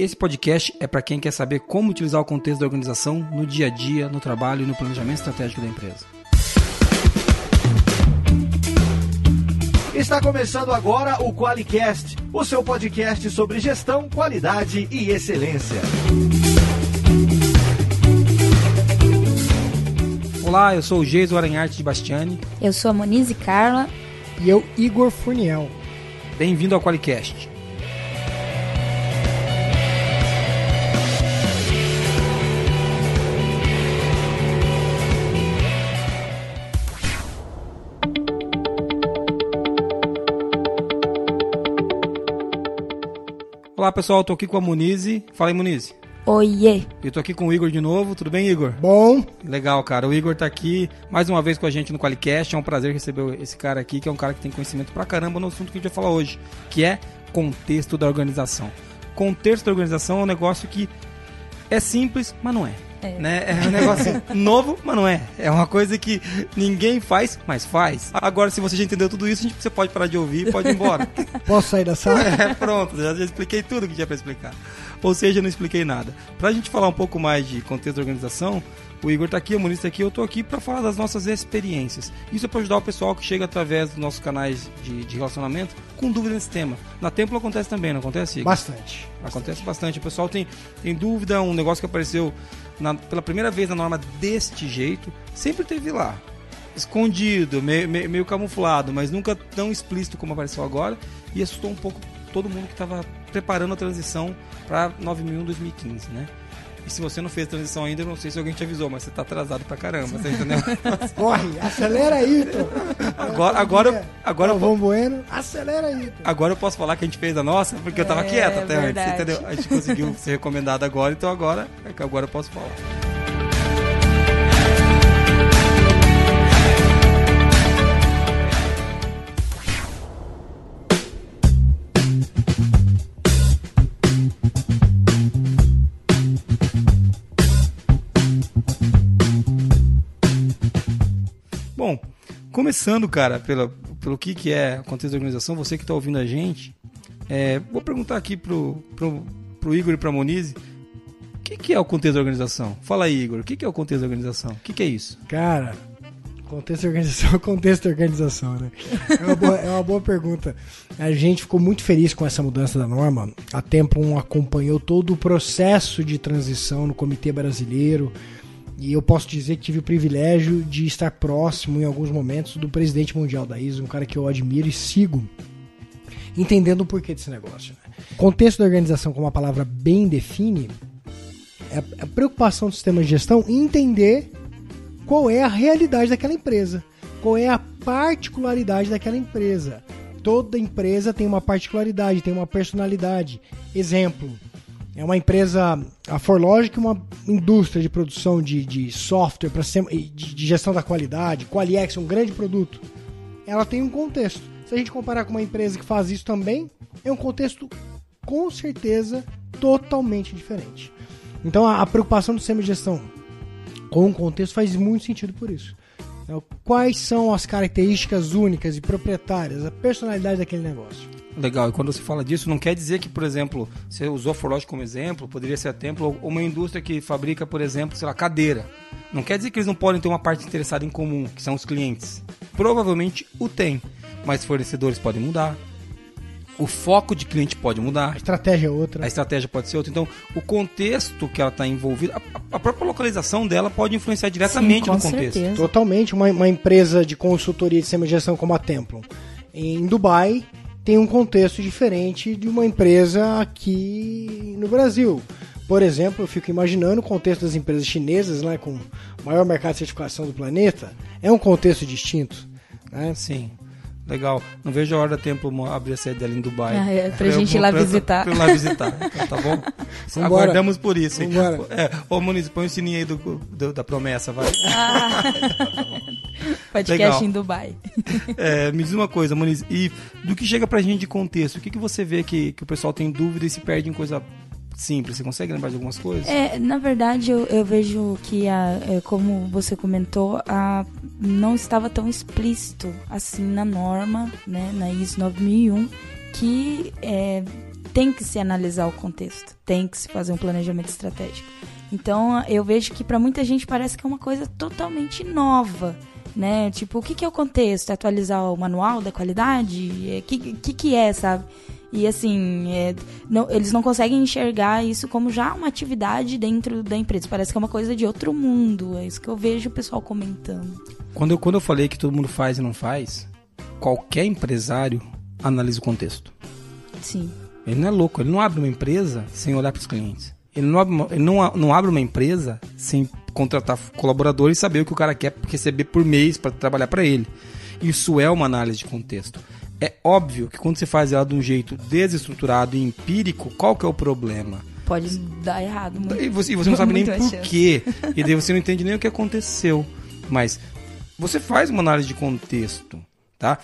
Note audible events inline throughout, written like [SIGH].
Esse podcast é para quem quer saber como utilizar o contexto da organização no dia a dia, no trabalho e no planejamento estratégico da empresa. Está começando agora o QualiCast, o seu podcast sobre gestão, qualidade e excelência. Olá, eu sou o Geiso Aranharte de Bastiani. Eu sou a Monize Carla. E eu, Igor Furniel. Bem-vindo ao QualiCast. Olá pessoal, tô aqui com a Munize. Fala aí, Munize. Oiê! Eu tô aqui com o Igor de novo. Tudo bem, Igor? Bom. Legal, cara. O Igor tá aqui mais uma vez com a gente no Qualicast. É um prazer receber esse cara aqui, que é um cara que tem conhecimento pra caramba no assunto que a gente vai falar hoje, que é contexto da organização. Contexto da organização é um negócio que é simples, mas não é. É. Né? é um negócio [LAUGHS] novo, mas não é. É uma coisa que ninguém faz, mas faz. Agora, se você já entendeu tudo isso, você pode parar de ouvir e pode ir embora. [LAUGHS] Posso sair da sala? [LAUGHS] É, pronto, já, já expliquei tudo que tinha para explicar. Ou seja, não expliquei nada. Pra gente falar um pouco mais de contexto de organização, o Igor tá aqui, o Muniz tá aqui, eu tô aqui para falar das nossas experiências. Isso é para ajudar o pessoal que chega através dos nossos canais de, de relacionamento com dúvida nesse tema. Na Templo acontece também, não acontece, Igor? Bastante. Acontece bastante. O pessoal tem, tem dúvida, um negócio que apareceu na, pela primeira vez na norma deste jeito, sempre teve lá. Escondido, meio, meio, meio camuflado, mas nunca tão explícito como apareceu agora. E assustou um pouco todo mundo que estava preparando a transição para 9001 2015, né? E se você não fez a transição ainda, eu não sei se alguém te avisou, mas você tá atrasado pra caramba, você entendeu? [LAUGHS] Corre, acelera aí, Tô. Agora, agora, agora, Vamos bueno, acelera aí. Tô. Agora eu posso falar que a gente fez a nossa, porque eu tava é, quieto até verdade. antes, entendeu? A gente conseguiu ser recomendado agora, então agora, é agora eu posso falar. Começando, cara, pela, pelo que, que é o contexto da organização, você que está ouvindo a gente, é, vou perguntar aqui pro, pro, pro Igor e pra Monize, o que, que é o contexto da organização? Fala aí, Igor, o que, que é o contexto da organização? O que, que é isso? Cara, contexto da organização, [LAUGHS] contexto da organização, né? É uma, boa, é uma boa pergunta. A gente ficou muito feliz com essa mudança da norma. A Templon acompanhou todo o processo de transição no Comitê Brasileiro, e eu posso dizer que tive o privilégio de estar próximo em alguns momentos do presidente mundial da ISO, um cara que eu admiro e sigo, entendendo o porquê desse negócio. Né? Contexto da organização, como a palavra bem define, é a preocupação do sistema de gestão entender qual é a realidade daquela empresa, qual é a particularidade daquela empresa. Toda empresa tem uma particularidade, tem uma personalidade. Exemplo, é uma empresa, a Forlogic, uma indústria de produção de, de software para de, de gestão da qualidade, Qualiex, um grande produto. Ela tem um contexto. Se a gente comparar com uma empresa que faz isso também, é um contexto com certeza totalmente diferente. Então a, a preocupação do sistema de gestão com o contexto faz muito sentido por isso. Então, quais são as características únicas e proprietárias, a personalidade daquele negócio? Legal, e quando você fala disso, não quer dizer que, por exemplo, você usou a como exemplo, poderia ser a Templo, ou uma indústria que fabrica, por exemplo, sei lá, cadeira. Não quer dizer que eles não podem ter uma parte interessada em comum, que são os clientes. Provavelmente o tem, mas fornecedores podem mudar. O foco de cliente pode mudar. A estratégia é outra. A estratégia pode ser outra. Então, o contexto que ela está envolvida, a, a, própria localização dela pode influenciar diretamente Sim, no contexto. Certeza. Totalmente. Uma, uma empresa de consultoria de sistema de gestão como a Templon, em Dubai, tem um contexto diferente de uma empresa aqui no Brasil. Por exemplo, eu fico imaginando o contexto das empresas chinesas, né, com o maior mercado de certificação do planeta, é um contexto distinto. Né? Sim. Legal. Não vejo a hora da tempo abrir a sede dela em Dubai. Ah, é, pra, gente ir lá pra, visitar. Pra, pra, lá visitar. [LAUGHS] Então, tá bom? Vambora. Aguardamos por isso. É, ô, Muniz, põe o sininho aí do, do, da promessa, vai. Ah. [LAUGHS] Podcast Legal. em Dubai. É, me diz uma coisa, Muniz, e do que chega pra gente de contexto, o que, que você vê que, que o pessoal tem dúvida e se perde em coisa simples? Você consegue lembrar de algumas coisas? É, na verdade, eu, eu vejo que, a, é, como você comentou, a, não estava tão explícito assim na norma, né, na ISO 9001, que é, tem que se analisar o contexto, tem que se fazer um planejamento estratégico. Então, eu vejo que para muita gente parece que é uma coisa totalmente nova, né? Tipo, o que, que é o contexto? É atualizar o manual da qualidade? O é, que, que, que é, sabe? E assim, é, não, eles não conseguem enxergar isso como já uma atividade dentro da empresa. Parece que é uma coisa de outro mundo. É isso que eu vejo o pessoal comentando. Quando eu, quando eu falei que todo mundo faz e não faz, qualquer empresário analisa o contexto. Sim. Ele não é louco, ele não abre uma empresa sem olhar para os clientes. Ele, não abre, uma, ele não, não abre uma empresa sem contratar colaboradores e saber o que o cara quer receber por mês para trabalhar para ele. Isso é uma análise de contexto. É óbvio que quando você faz ela de um jeito desestruturado e empírico, qual que é o problema? Pode dar errado. Muito, e, você, e você não sabe nem [LAUGHS] por quê. [LAUGHS] E daí você não entende nem o que aconteceu. Mas você faz uma análise de contexto, tá?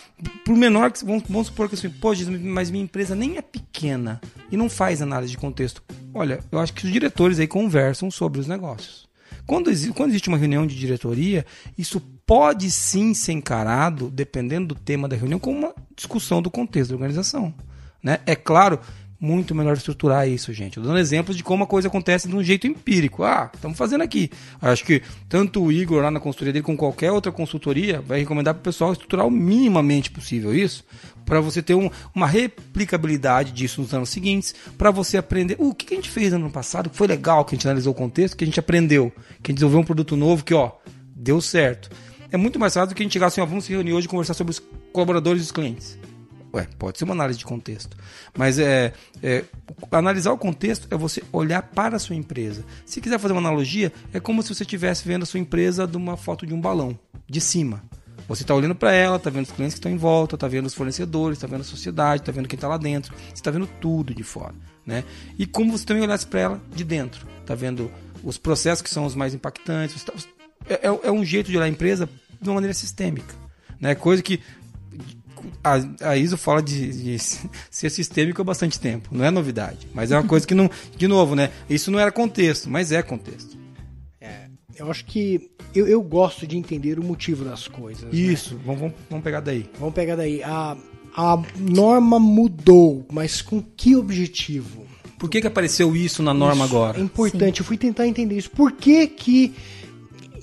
Por menor que vamos, vamos supor que assim, pô, mas minha empresa nem é pequena e não faz análise de contexto. Olha, eu acho que os diretores aí conversam sobre os negócios. Quando, quando existe uma reunião de diretoria, isso pode sim ser encarado, dependendo do tema da reunião, como uma discussão do contexto da organização. Né? É claro, muito melhor estruturar isso, gente. Eu dando exemplos de como a coisa acontece de um jeito empírico. Ah, estamos fazendo aqui. Acho que tanto o Igor lá na consultoria dele, como qualquer outra consultoria, vai recomendar para o pessoal estruturar o minimamente possível isso, para você ter um, uma replicabilidade disso nos anos seguintes, para você aprender uh, o que, a gente fez no ano passado, que foi legal, que a gente analisou o contexto, que a gente aprendeu, que a gente desenvolveu um produto novo que, ó, deu certo. É muito mais fácil do que a gente chegar assim, ó, vamos se reunir hoje e conversar sobre os colaboradores e os clientes. Ué, pode ser uma análise de contexto. Mas é, é, analisar o contexto é você olhar para a sua empresa. Se quiser fazer uma analogia, é como se você estivesse vendo a sua empresa de uma foto de um balão, de cima. Você está olhando para ela, está vendo os clientes que estão em volta, está vendo os fornecedores, está vendo a sociedade, está vendo quem está lá dentro. Você está vendo tudo de fora. Né? E como você também olhasse para ela de dentro. Está vendo os processos que são os mais impactantes. Tá, é, é, é um jeito de olhar a empresa de uma maneira sistêmica. Né? Coisa que a, a ISO fala de, de, [LAUGHS] ser sistêmico há bastante tempo, não é novidade. Mas é uma coisa que não. De novo, né? Isso não era contexto, mas é contexto. É, eu acho que. Eu, eu gosto de entender o motivo das coisas. Né? Isso, né? vamos, vamos, vamos pegar daí. Vamos pegar daí. A, a norma mudou, mas com que objetivo? Por que, que apareceu isso na norma isso agora? É importante, Sim. eu fui tentar entender isso. Por que que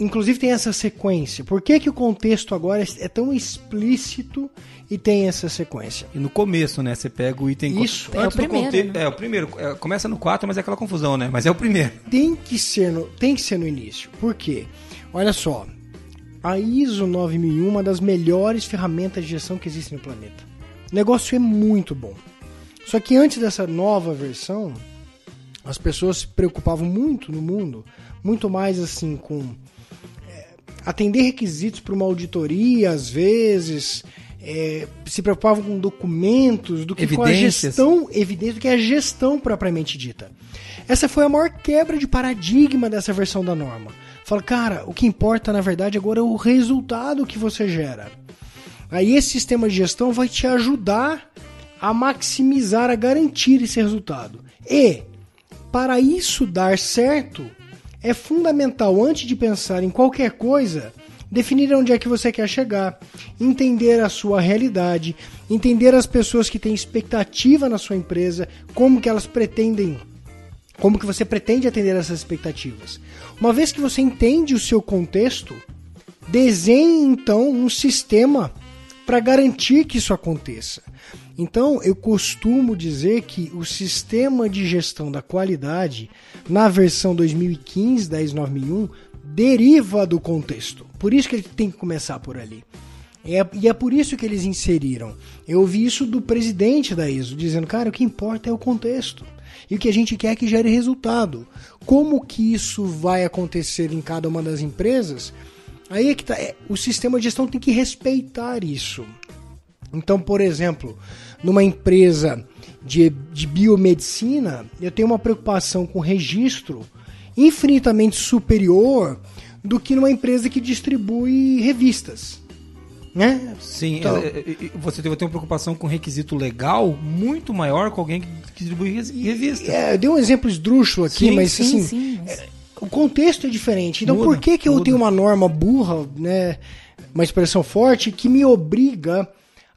inclusive tem essa sequência. Por que, que o contexto agora é tão explícito e tem essa sequência? E no começo, né? Você pega o item... Isso. É o primeiro. Conte... Né? É, o primeiro. É, começa no 4, mas é aquela confusão, né? Mas é o primeiro. Tem que ser no, tem que ser no início. Por quê? Olha só. A ISO 9001 é uma das melhores ferramentas de gestão que existem no planeta. O negócio é muito bom. Só que antes dessa nova versão, as pessoas se preocupavam muito no mundo, muito mais assim com atender requisitos para uma auditoria, às vezes, é, se preocupavam com documentos do que com a gestão, evidência do que a gestão propriamente dita. Essa foi a maior quebra de paradigma dessa versão da norma. Fala, cara, o que importa na verdade agora é o resultado que você gera. Aí esse sistema de gestão vai te ajudar a maximizar, a garantir esse resultado. E, para isso dar certo, é fundamental, antes de pensar em qualquer coisa, definir onde é que você quer chegar, entender a sua realidade, entender as pessoas que têm expectativa na sua empresa, como que elas pretendem, como que você pretende atender essas expectativas. Uma vez que você entende o seu contexto, desenhe então um sistema para garantir que isso aconteça. Então, eu costumo dizer que o sistema de gestão da qualidade, na versão 2015 da ISO 9001, deriva do contexto. Por isso que ele tem que começar por ali. É, e é por isso que eles inseriram. Eu ouvi isso do presidente da ISO, dizendo, cara, o que importa é o contexto. E o que a gente quer é que gere resultado. Como que isso vai acontecer em cada uma das empresas? Aí é que tá. É, o sistema de gestão tem que respeitar isso. Então, por exemplo, numa empresa de, de biomedicina, eu tenho uma preocupação com registro infinitamente superior do que numa empresa que distribui revistas. Né? Sim, então, é, é, você ter uma preocupação com requisito legal muito maior com alguém que distribui revista. É, eu dei um exemplo esdrúxulo aqui, sim, mas sim, assim, sim. É, o contexto é diferente. Então, muda, por que, que eu tenho uma norma burra, né, uma expressão forte, que me obriga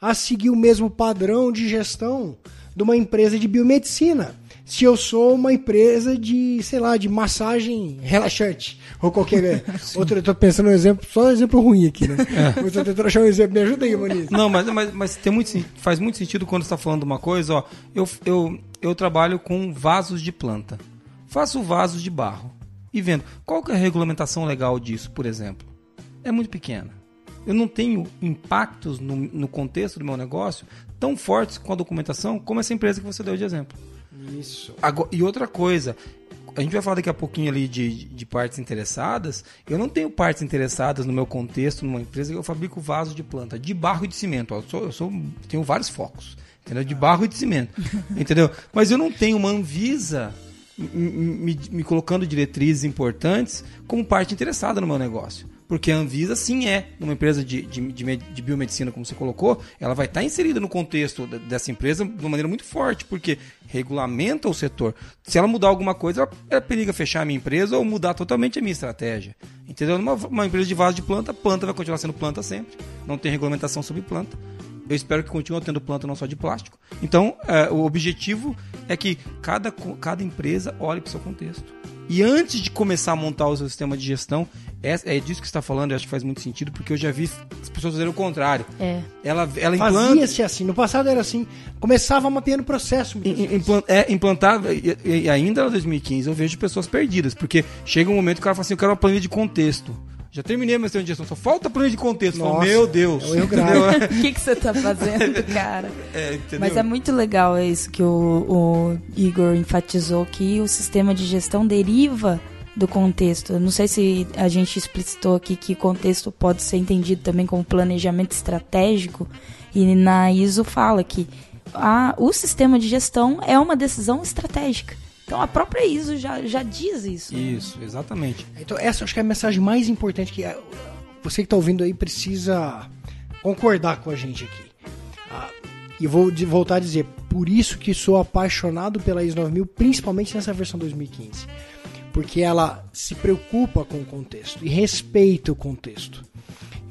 a seguir o mesmo padrão de gestão de uma empresa de biomedicina. Se eu sou uma empresa de, sei lá, de massagem relaxante. Ou qualquer [LAUGHS] outro. Eu tô pensando um exemplo, só um exemplo ruim aqui, né? [LAUGHS] É. Eu tô tentando achar um exemplo. Me ajuda aí, Moniz. Não, mas, mas, mas tem muito, faz muito sentido quando você está falando de uma coisa, ó. Eu, eu, eu trabalho com vasos de planta. Faço vasos de barro. E vendo. Qual que é a regulamentação legal disso, por exemplo? É muito pequena. Eu não tenho impactos no, no contexto do meu negócio tão fortes com a documentação como essa empresa que você deu de exemplo. Isso. Agora- e outra coisa, a gente vai falar daqui a pouquinho ali de, de partes interessadas. Eu não tenho partes interessadas no meu contexto, numa empresa que eu fabrico vasos de planta, de barro e de cimento. Eu, sou, eu sou- tenho vários focos, entendeu? De barro e de cimento, [LAUGHS] entendeu? Mas eu não tenho uma Anvisa me, me- me colocando diretrizes importantes como parte interessada no meu negócio. Porque a Anvisa, sim, é uma empresa de, de, de de biomedicina, como você colocou, ela vai estar inserida no contexto dessa empresa de uma maneira muito forte, porque regulamenta o setor. Se ela mudar alguma coisa, ela, ela periga fechar a minha empresa ou mudar totalmente a minha estratégia. Entendeu? Numa uma empresa de vaso de planta, planta vai continuar sendo planta sempre. Não tem regulamentação sobre planta. Eu espero que continue tendo planta não só de plástico. Então, é, o objetivo é que cada, cada empresa olhe para o seu contexto. E antes de começar a montar o seu sistema de gestão, é, é disso que você está falando, eu acho que faz muito sentido, porque eu já vi as pessoas fazerem o contrário. É. Ela, ela implanta. Fazia-se assim. No passado era assim. Começava mapeando o processo. é, implantava, e, e ainda em 2015 eu vejo pessoas perdidas, porque chega um momento que o cara fala assim, eu quero uma planilha de contexto. Já terminei meu sistema de gestão, só falta planilha de contexto. Nossa, meu Deus. é um erro? [LAUGHS] O que, que você tá fazendo, cara? É, entendeu? Mas é muito legal isso que o, o Igor enfatizou, que o sistema de gestão deriva do contexto. Eu não sei se a gente explicitou aqui que contexto pode ser entendido também como planejamento estratégico, e na ISO fala que a, o sistema de gestão é uma decisão estratégica. Então a própria ISO já, já diz isso. né? Isso, exatamente. Então, essa acho que é a mensagem mais importante que é, você que está ouvindo aí precisa concordar com a gente aqui. Ah, e vou de- voltar a dizer, por isso que sou apaixonado pela ISO 9000, principalmente nessa versão 2015. Porque ela se preocupa com o contexto e respeita o contexto.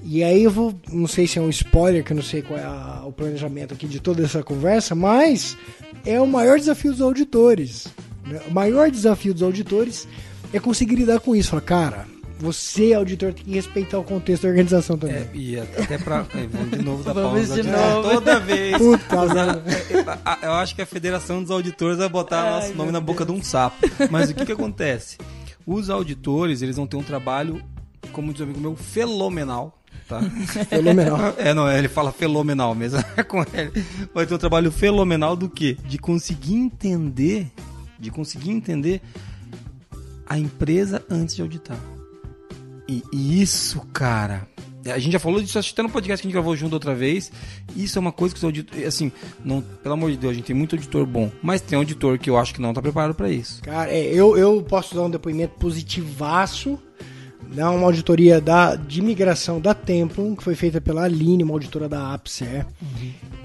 E aí eu vou, não sei se é um spoiler, que eu não sei qual é a- o planejamento aqui de toda essa conversa, mas é o maior desafio dos auditores. Né? O maior desafio dos auditores é conseguir lidar com isso. Falar, cara, você, auditor, tem que respeitar o contexto da organização também. É, e até pra. é, vamos de novo da Vamos pausa. de É, novo. Toda vez. Puta, Usar- é, a- Eu acho que a Federação dos Auditores vai botar Ai, nosso nome na boca de um sapo. Mas o que, que acontece? Os auditores, eles vão ter um trabalho, como diz um amigo meu, fenomenal. Tá? Fenomenal. É, não, ele fala fenomenal mesmo. [LAUGHS] É com ele. Vai ter um trabalho fenomenal do quê? De conseguir entender, de conseguir entender a empresa antes de auditar. E, e isso, cara, a gente já falou disso até no podcast que a gente gravou junto outra vez. Isso é uma coisa que os auditores, assim, não, pelo amor de Deus, a gente tem muito auditor bom, mas tem auditor que eu acho que não tá preparado para isso. Cara, é, eu, eu posso dar um depoimento positivaço. Né, uma auditoria da, de migração da Templum, que foi feita pela Aline, uma auditora da Apser.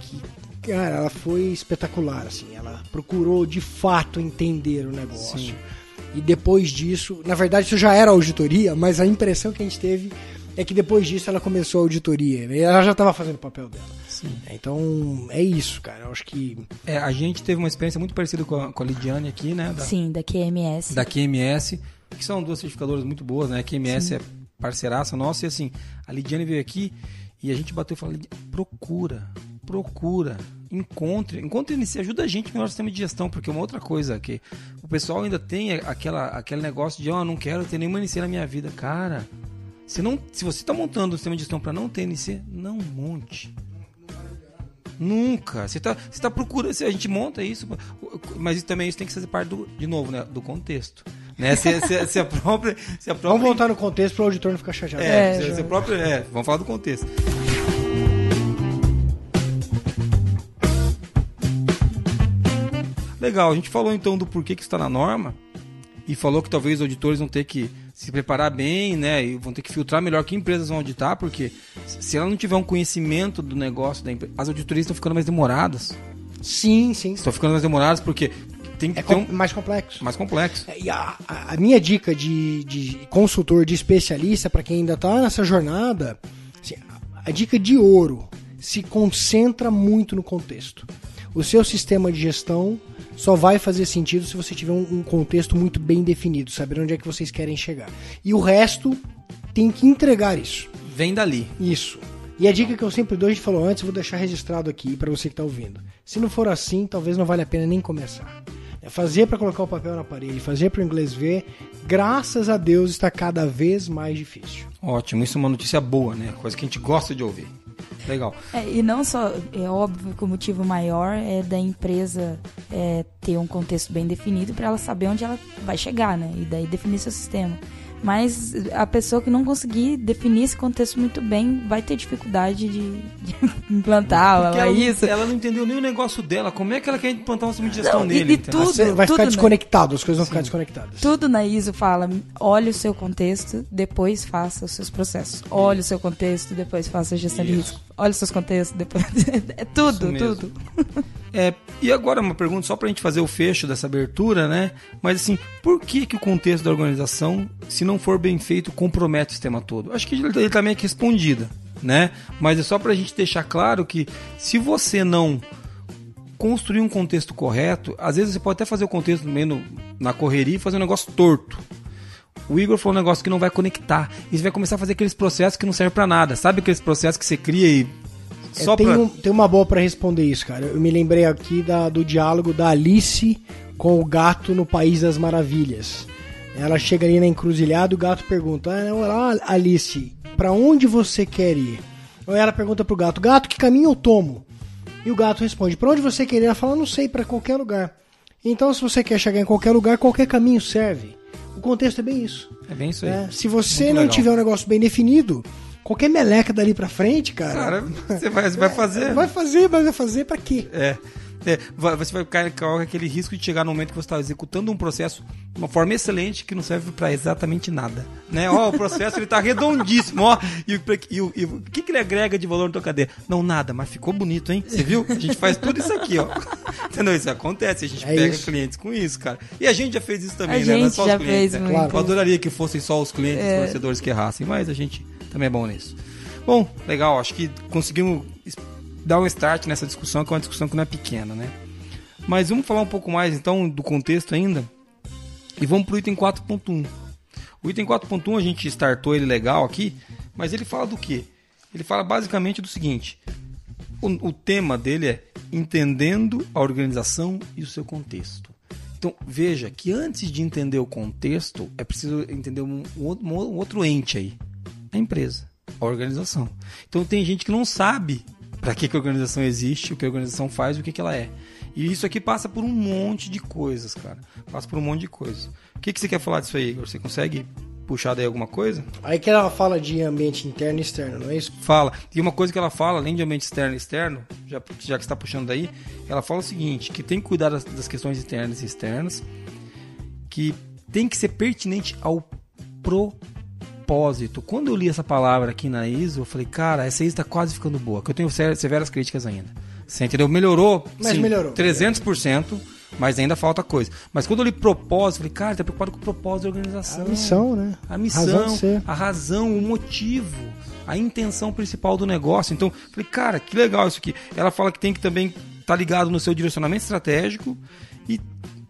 Que, cara, ela foi espetacular, assim. Ela procurou de fato entender o negócio. Sim. E depois disso, na verdade isso já era auditoria, mas a impressão que a gente teve é que depois disso ela começou a auditoria. E Ela já estava fazendo o papel dela. Então, é isso, cara. Eu acho que É, a gente teve uma experiência muito parecida com a, com a Lidiane aqui, né? Da, Sim, da QMS. da QMS, que são duas certificadoras muito boas, né? A QMS é parceiraça nossa e assim, a Lidiane veio aqui e a gente bateu e falou, "Lidiane, procura, procura, encontre, encontre NC, ajuda a gente no nosso sistema de gestão, porque uma outra coisa que o pessoal ainda tem aquela, aquele negócio de, ó, não quero ter nenhuma NC na minha vida. Cara, se, não, se você está montando um sistema de gestão para não ter NC, não monte. Nunca. Você está você tá procurando. se A gente monta isso, mas isso também isso tem que fazer parte do, de novo, né? Do contexto. Né? Se, se, se a própria. Se a própria vamos voltar no contexto para o auditor não ficar chateado. é, É, se, se própria, é, vamos falar do contexto. Legal, a gente falou então do porquê que está na norma e falou que talvez os auditores vão ter que se preparar bem, né? E vão ter que filtrar melhor que empresas vão auditar, porque se ela não tiver um conhecimento do negócio da empresa, as auditorias estão ficando mais demoradas. Sim, sim. Estão ficando mais demoradas porque tem que É ter um mais complexo. mais complexo. E a, a- minha dica de, de consultor, de especialista, para quem ainda está nessa jornada, assim, a dica de ouro se concentra muito no contexto. O seu sistema de gestão só vai fazer sentido se você tiver um, um contexto muito bem definido, saber onde é que vocês querem chegar. E o resto tem que entregar isso. Vem dali. Isso. E a dica que eu sempre dou, a gente falou antes, vou deixar registrado aqui para você que está ouvindo. Se não for assim, talvez não valha a pena nem começar. É fazer para colocar o papel na parede, fazer para o inglês ver, graças a Deus está cada vez mais difícil. Ótimo, isso é uma notícia boa, né? Coisa que a gente gosta de ouvir. Legal. É, e não só, é óbvio que o motivo maior é da empresa é, ter um contexto bem definido para ela saber onde ela vai chegar, né? E daí definir seu sistema. Mas a pessoa que não conseguir definir esse contexto muito bem vai ter dificuldade de, de [LAUGHS] implantar Porque ela, ela, isso. ela não entendeu nem o negócio dela. Como é que ela quer implantar um sistema de gestão Não, e- nele? e entendeu? tudo- vai ficar né? desconectado, as coisas vão ficar desconectadas. Tudo na ISO fala, olhe o seu contexto, depois faça os seus processos. Olhe o seu contexto, depois faça a gestão de Isso. risco. Olhe os seus contextos, depois... [LAUGHS] é tudo, tudo. É, e agora uma pergunta só pra gente fazer o fecho dessa abertura, né? Mas assim, por que, que o contexto da organização, se não for bem feito, compromete o sistema todo? Acho que ele, ele tá meio que respondida, né? Mas é só pra gente deixar claro que se você não construir um contexto correto, às vezes você pode até fazer o contexto meio no- na correria e fazer um negócio torto. O Igor falou um negócio que não vai conectar. E você vai começar a fazer aqueles processos que não servem pra nada. Sabe aqueles processos que você cria e. É, Só tem, pra. um- tem uma boa pra responder isso, cara. Eu me lembrei aqui da- do diálogo da Alice com o gato no País das Maravilhas. Ela chega ali na encruzilhada e o gato pergunta: ah, olá, Alice, pra onde você quer ir? Ou ela pergunta pro gato: Gato, que caminho eu tomo? E o gato responde: Pra onde você quer ir? Ela fala: Não sei, pra qualquer lugar. Então, se você quer chegar em qualquer lugar, qualquer caminho serve. O contexto é bem isso. É bem isso aí. né? Se você Muito não legal. tiver um negócio bem definido, qualquer meleca dali pra frente, Cara, você vai, você vai [LAUGHS] fazer. Vai fazer, mas vai fazer pra quê? É. É, você vai ficar com aquele risco de chegar no momento que você está executando um processo de uma forma excelente que não serve para exatamente nada. Né? Ó, o processo ele tá redondíssimo, ó. E, o- e e o que, que ele agrega de valor na tua cadeia? Não, nada, mas ficou bonito, hein? Você viu? A gente faz tudo isso aqui, ó. [LAUGHS] Entendeu? Isso acontece, a gente É pega isso. clientes com isso, cara. E a gente já fez isso também, A né? Não é gente só já os clientes, fez né? Claro. Eu adoraria que fossem só os clientes, É. os fornecedores que errassem, mas a gente também é bom nisso. Bom, legal, acho que conseguimos dar um start nessa discussão, que é uma discussão que não é pequena, né? Mas vamos falar um pouco mais então do contexto ainda. E vamos pro item 4.1. O item 4.1 a gente startou ele legal aqui, mas ele fala do quê? Ele fala basicamente do seguinte: o, o tema dele é entendendo a organização e o seu contexto. Então veja que antes de entender o contexto, é preciso entender um, um outro ente aí: a empresa, a organização. Então tem gente que não sabe para que, que a organização existe, o que a organização faz, o que, que ela é. E isso aqui passa por um monte de coisas, cara. Passa por um monte de coisas. O que, que você quer falar disso aí, Igor? Você consegue puxar daí alguma coisa? Aí que ela fala de ambiente interno e externo, não é isso? Fala. E uma coisa que ela fala, além de ambiente externo e externo, já, já que está puxando daí, ela fala o seguinte, que tem que cuidar das, das questões internas e externas, que tem que ser pertinente ao propósito. Quando eu li essa palavra aqui na ISO, eu falei, cara, essa ISO está quase ficando boa, que eu tenho severas críticas ainda. Você entendeu? Melhorou, Mas sim, melhorou. 300%, mas ainda falta coisa. Mas quando eu li propósito, eu falei, cara, tá preocupado com o propósito da organização. A missão, né? A missão, Razão a razão, o motivo, a intenção principal do negócio. Então, falei, cara, que legal isso aqui. Ela fala que tem que também estar ligado no seu direcionamento estratégico e,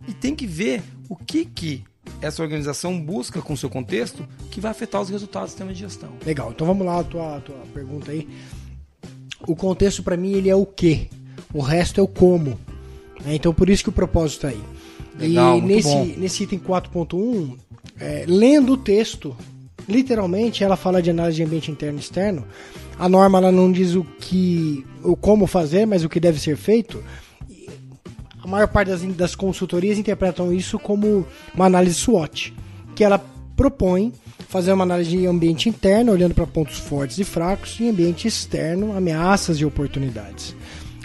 e tem que ver o que que essa organização busca com o seu contexto que vai afetar os resultados do sistema de gestão. Legal, então vamos lá, a tua, tua pergunta aí. O contexto pra mim ele é o que, o resto é o como. né? Então por isso que o propósito tá aí. Legal, e nesse, bom. nesse item 4.1, é, lendo o texto, literalmente ela fala de análise de ambiente interno e externo. A norma ela não diz o que, o como fazer, mas o que deve ser feito. A maior parte das, das consultorias interpretam isso como uma análise SWOT, que ela propõe fazer uma análise de ambiente interno, olhando para pontos fortes e fracos, e ambiente externo, ameaças e oportunidades.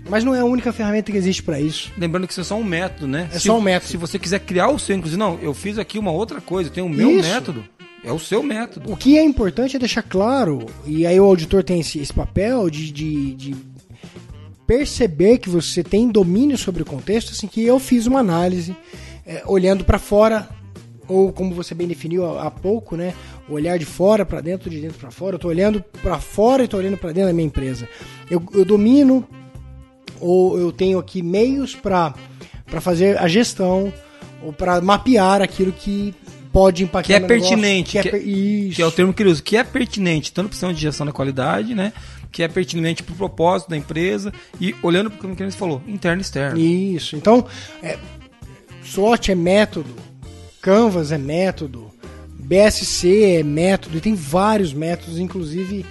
Mas não é a única ferramenta que existe para isso. Lembrando que isso é só um método, né? É Se- só um método. Se você quiser criar o seu, inclusive, não, eu fiz aqui uma outra coisa, eu tenho o meu Isso. método. É o seu método. O que é importante é deixar claro, e aí o auditor tem esse, esse papel de, de, de perceber que você tem domínio sobre o contexto, assim que eu fiz uma análise é, olhando para fora, ou como você bem definiu há, pouco, né, olhar de fora para dentro, de dentro para fora. Eu tô olhando para fora e tô olhando para dentro da minha empresa. Eu, eu domino ou eu tenho aqui meios para fazer a gestão ou para mapear aquilo que pode impactar Que é meu negócio, pertinente, que é, que é- isso. Que é o termo que ele usa, que é pertinente, tanto para de gestão da qualidade, né? Que é pertinente para o propósito da empresa e olhando para o que você falou, interno e externo. Isso. Então, é, SWOT é método, Canvas é método, BSC é método, e tem vários métodos, inclusive,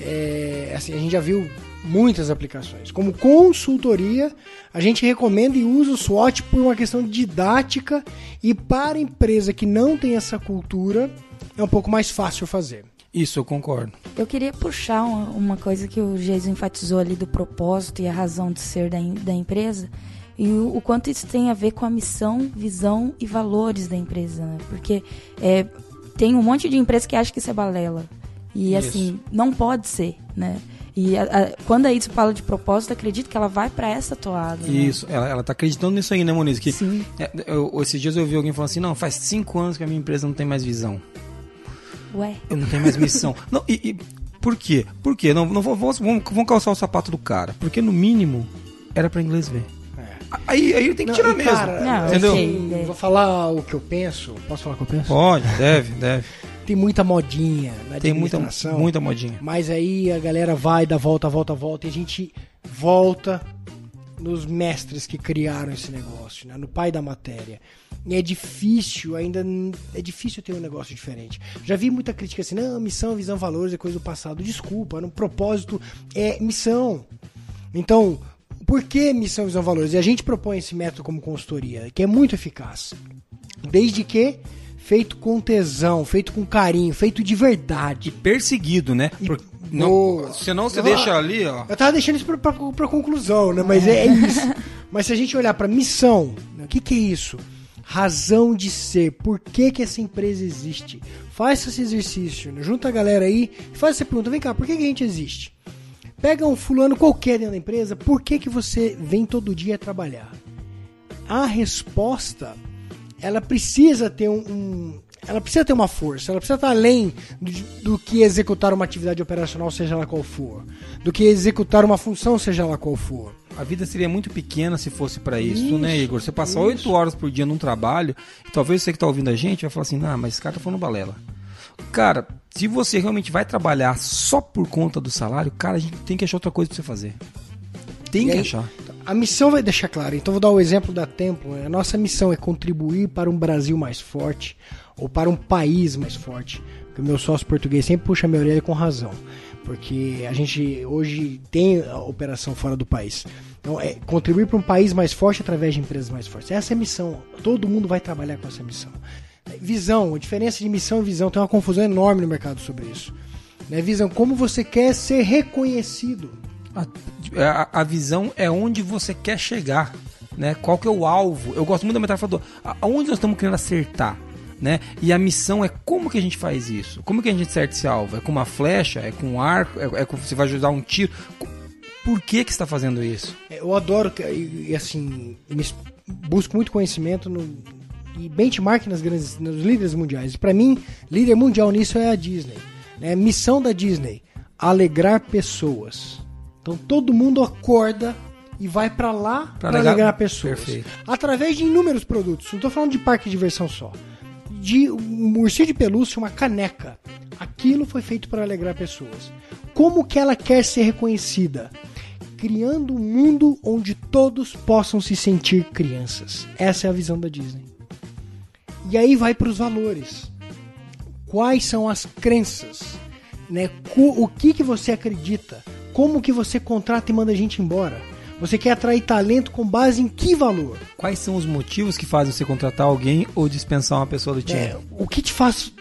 é, assim, a gente já viu muitas aplicações. Como consultoria, a gente recomenda e usa o SWOT por uma questão didática e para a empresa que não tem essa cultura, é um pouco mais fácil fazer. Isso, eu concordo. Eu queria puxar uma, coisa que o Jason enfatizou ali do propósito e a razão de ser da, da empresa e o, o quanto isso tem a ver com a missão, visão e valores da empresa, né? Porque é, tem um monte de empresa que acha que isso é balela. E Isso. assim, não pode ser, né? E a- a- quando a Itsu fala de propósito, acredito que ela vai pra essa toada. né? Isso, ela, ela tá acreditando nisso aí, né, Moniz? Que, Sim. é, eu- esses dias eu ouvi alguém falando assim, não, faz cinco anos que a minha empresa não tem mais visão. Ué. Eu não tenho mais missão. [LAUGHS] não, e, e por quê? Por quê? Não, não vou- vamos, vamos, vamos calçar o sapato do cara. Porque no mínimo era pra inglês ver. Aí, aí tem que Não, tirar mesmo. cara, Não, entendeu? assim, vou falar o que eu penso. Posso falar o que eu penso? Pode, deve, deve. Tem muita modinha na Tem muita, muita modinha. Mas aí a galera vai, dá volta, volta, volta, e a gente volta nos mestres que criaram esse negócio, né? no pai da matéria. E é difícil, ainda é difícil ter um negócio diferente. Já vi muita crítica assim, não, missão, visão, valores é coisa do passado. Desculpa, no propósito é missão. Então, por que missão, visão, valores? E a gente propõe esse método como consultoria, que é muito eficaz. Desde que feito com tesão, feito com carinho, feito de verdade. Perseguido, né? E- não, senão você Ah. deixa ali, ó. Eu tava deixando isso pra, pra, pra conclusão, né? Mas é, é isso. [LAUGHS] Mas se a gente olhar pra missão, né? o que, que é isso? Razão de ser. Por que, que essa empresa existe? Faça esse exercício, né? junta a galera aí e faz essa pergunta: vem cá, por que, que a gente existe? Pega um fulano qualquer dentro da empresa, por que, que você vem todo dia trabalhar? A resposta, ela precisa ter um, um- ela precisa ter uma força, ela precisa estar além do, do que executar uma atividade operacional, seja ela qual for, do que executar uma função, seja ela qual for. A vida seria muito pequena se fosse pra isso, Isso, né, Igor? Você passar oito horas por dia num trabalho, e talvez você que tá ouvindo a gente vai falar assim, ah, mas esse cara tá falando balela. Cara, se você realmente vai trabalhar só por conta do salário, cara, a gente tem que achar outra coisa pra você fazer. Tem E que aí- achar. A missão vai deixar claro. Então vou dar o exemplo da Templo. né? A nossa missão é contribuir para um Brasil mais forte ou para um país mais forte. Porque o meu sócio português sempre puxa minha orelha com razão. Porque a gente hoje tem a operação fora do país. Então é contribuir para um país mais forte através de empresas mais fortes. Essa é a missão. Todo mundo vai trabalhar com essa missão. Visão, a diferença de missão e visão tem uma confusão enorme no mercado sobre isso. Né? Visão, como você quer ser reconhecido. A, a- a visão é onde você quer chegar, né? Qual que é o alvo? Eu gosto muito da metáfora do aonde nós estamos querendo acertar, né? E a missão é como que a gente faz isso? Como que a gente acerta esse alvo? É com uma flecha? É com um arco? É, é com você vai ajudar um tiro? Por que que está fazendo isso? É, Eu adoro, que- assim, busco muito conhecimento no, e benchmark nas grandes, nos líderes mundiais. Para mim, líder mundial nisso é a Disney. Né? Missão da Disney: alegrar pessoas. Então todo mundo acorda e vai para lá Pra para alegrar pessoas. Perfeito. Através de inúmeros produtos. Não tô falando de parque de diversão só. De um ursinho de pelúcia, uma caneca. Aquilo foi feito para alegrar pessoas. Como que ela quer ser reconhecida? Criando um mundo onde todos possam se sentir crianças. Essa é a visão da Disney. E aí vai para os valores. Quais são as crenças? Né? O que, que você acredita? Como que você contrata e manda a gente embora? Você quer atrair talento com base em que valor? Quais são os motivos que fazem você contratar alguém ou dispensar uma pessoa do time? É, o que te faz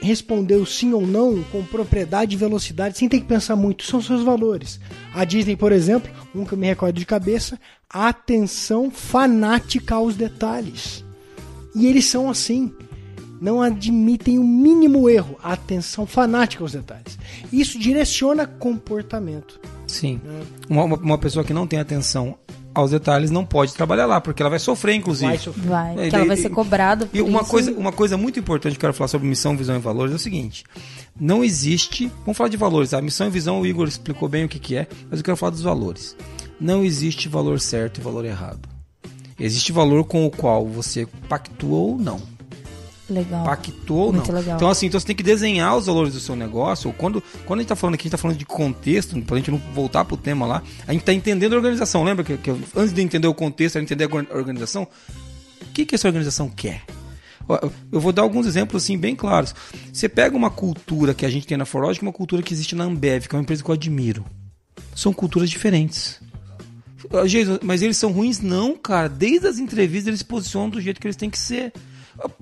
responder o sim ou não com propriedade e velocidade sem ter que pensar muito são seus valores. A Disney, por exemplo, um que eu me recordo de cabeça, atenção fanática aos detalhes. E eles são assim. Não admitem o mínimo erro, a atenção fanática aos detalhes. Isso direciona comportamento. Sim. Uma, uma- uma pessoa que não tem atenção aos detalhes não pode trabalhar lá, porque ela vai sofrer, inclusive. Vai sofrer. Vai, É, porque ela e- vai ser e- cobrada E por uma isso. coisa, uma coisa muito importante que eu quero falar sobre missão, visão e valores é o seguinte: não existe. Vamos falar de valores. A missão e visão, o Igor explicou bem o que, que é, mas eu quero falar dos valores. não existe valor certo e valor errado. Existe valor com o qual você pactua ou não. Legal. Pactuou ou Muito não. legal. Então, assim, então você tem que desenhar os valores do seu negócio. Quando, quando a gente tá falando aqui, a gente tá falando de contexto, pra gente não voltar pro tema lá, a gente tá entendendo a organização. Lembra que, que antes de entender o contexto, era entender a or- organização? O que, que essa organização quer? Eu- vou dar alguns exemplos assim bem claros. Você pega uma cultura que a gente tem na Forlog, que é uma cultura que existe na Ambev, que é uma empresa que eu admiro. São culturas diferentes. Ah, Jesus, mas eles são ruins? Não, cara. Desde as entrevistas eles se posicionam do jeito que eles têm que ser.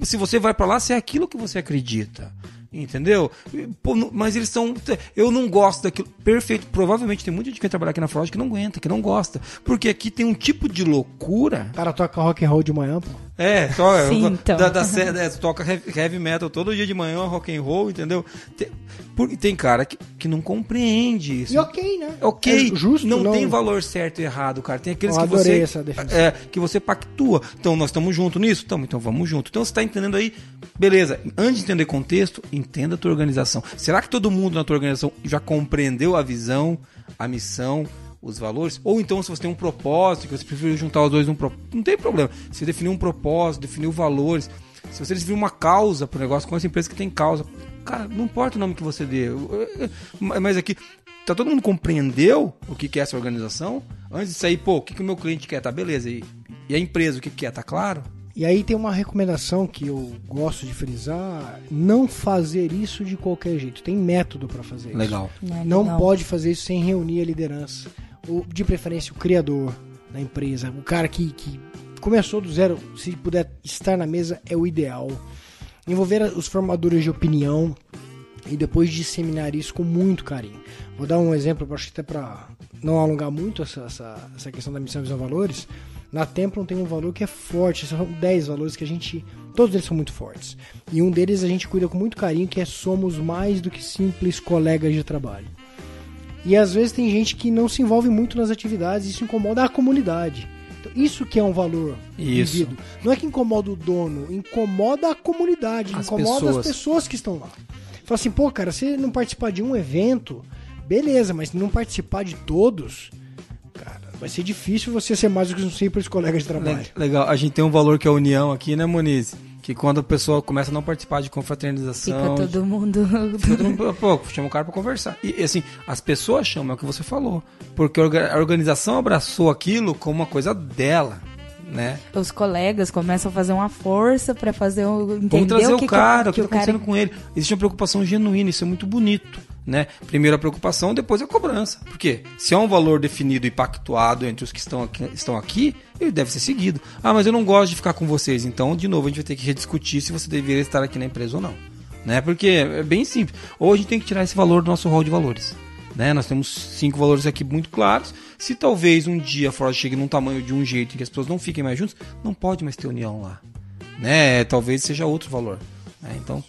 Se você vai pra lá, você é aquilo que você acredita. Entendeu? Pô, mas eles são. Eu não gosto daquilo. Perfeito. Provavelmente tem muita gente que vem trabalhar aqui na Forge que não aguenta, que não gosta. Porque aqui tem um tipo de loucura. O cara toca rock and roll de manhã, pô. É, toca, Sim, então. da, da, é, toca heavy, metal todo dia de manhã, rock and roll, entendeu? Tem, por- tem cara que, que não compreende isso. E ok, né? Ok, É justo, não, não- tem valor certo e errado, cara. Tem aqueles que você essa é, que você pactua. Então nós estamos juntos nisso, Tamo, então vamos junto. Então você está entendendo aí, beleza? Antes de entender contexto, entenda a tua organização. Será que todo mundo na tua organização já compreendeu a visão, a missão, os valores? Ou então se você tem um propósito, que você prefere juntar os dois num propósito, não tem problema. Você definiu um propósito, definiu valores. Se você definiu uma causa para o negócio com essa empresa que tem causa, cara, não importa o nome que você dê. Mas aqui, tá todo mundo compreendeu o que que é essa organização? Antes de sair, pô, o que, que o meu cliente quer? Tá, beleza. E, e a empresa, o que que quer? Tá claro? E aí tem uma recomendação que eu gosto de frisar: não fazer isso de qualquer jeito. Tem método para fazer isso. Legal. É, Não legal. pode fazer isso sem reunir a liderança. Ou, de preferência, o criador da empresa. O cara que, que começou do zero, se puder estar na mesa, é o ideal. Envolver os formadores de opinião e depois disseminar isso com muito carinho. Vou dar um exemplo, acho que até para não alongar muito essa, essa, essa questão da missão, visão, valores. Na Templon tem um valor que é forte, são 10 valores que a gente. Todos eles são muito fortes. E um deles a gente cuida com muito carinho, que é somos mais do que simples colegas de trabalho. E às vezes tem gente que não se envolve muito nas atividades isso incomoda a comunidade. Então, isso que é um valor Isso. vivido. Não é que incomoda o dono, incomoda a comunidade, As incomoda pessoas. as pessoas que estão lá. Fala assim, pô, cara, se não participar de um evento, beleza, mas se não participar de todos, cara, vai ser difícil você ser mais do que um simples colega de trabalho. Le- Legal. A gente tem um valor que é a união aqui, né, Moniz? Que quando a pessoa começa a não participar de confraternização. Fica todo mundo. Fica [LAUGHS] todo mundo, pô, chama o cara pra conversar. E assim, as pessoas chamam, é o que você falou. Porque a orga- a organização abraçou aquilo como uma coisa dela, né? Os colegas começam a fazer uma força pra fazer o. Entender Vamos trazer o o, que, cara, que, o que, tá acontecendo com ele. Existe uma preocupação genuína, isso é muito bonito, né? Primeiro a preocupação, depois a cobrança. Por quê? Se é um valor definido e pactuado entre os que estão aqui, estão aqui, ele deve ser seguido. Ah, mas eu não gosto de ficar com vocês, então, de novo, a gente vai ter que rediscutir se você deveria estar aqui na empresa ou não. Né? Porque é bem simples. Ou a gente tem que tirar esse valor do nosso rol de valores. Né? Nós temos cinco valores aqui muito claros. Se talvez um dia a Ford chegue num tamanho de um jeito em que as pessoas não fiquem mais juntas, não pode mais ter união lá. Né? Talvez seja outro valor. né? Então,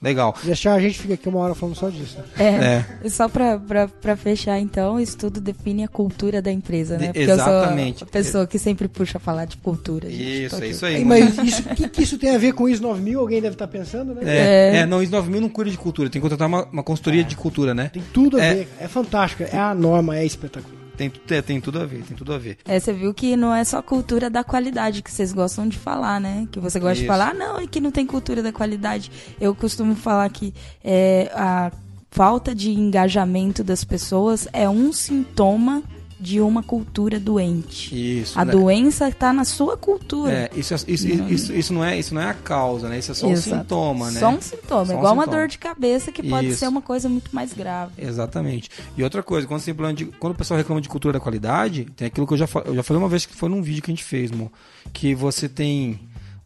legal. Deixar, a gente fica aqui uma hora falando só disso. né? É. Só pra, pra, pra fechar, então, isso tudo define a cultura da empresa, né? Porque eu exatamente. sou a pessoa que sempre puxa a falar de cultura. gente. Isso, é isso aí. Mas isso, o que, que isso tem a ver com o ISO 9000? Alguém deve estar pensando, né? É, É. é, não, ISO 9000 não cuida de cultura, tem que contratar uma, uma consultoria de cultura, né? Tem tudo a É. ver. É fantástico. É a norma, é espetacular. Tem, tem, tem tudo a ver, tem tudo a ver. É, você viu que não é só cultura da qualidade que vocês gostam de falar, né? Que você gosta de Isso. falar, ah, não, é que não tem cultura da qualidade. Eu costumo falar que é, a falta de engajamento das pessoas é um sintoma de uma cultura doente. Isso. A né? doença está na sua cultura. É, isso, é- isso, isso, isso, não é, isso não é a causa, né? Isso é só um Exato. sintoma, né? Só um sintoma, Só um igual uma sintoma. dor de cabeça que pode Isso. ser uma coisa muito mais grave. Exatamente. E outra coisa, quando, você de- quando o pessoal reclama de cultura da qualidade, tem aquilo que eu já, eu já falei uma vez que foi num vídeo que a gente fez, mo, que você tem.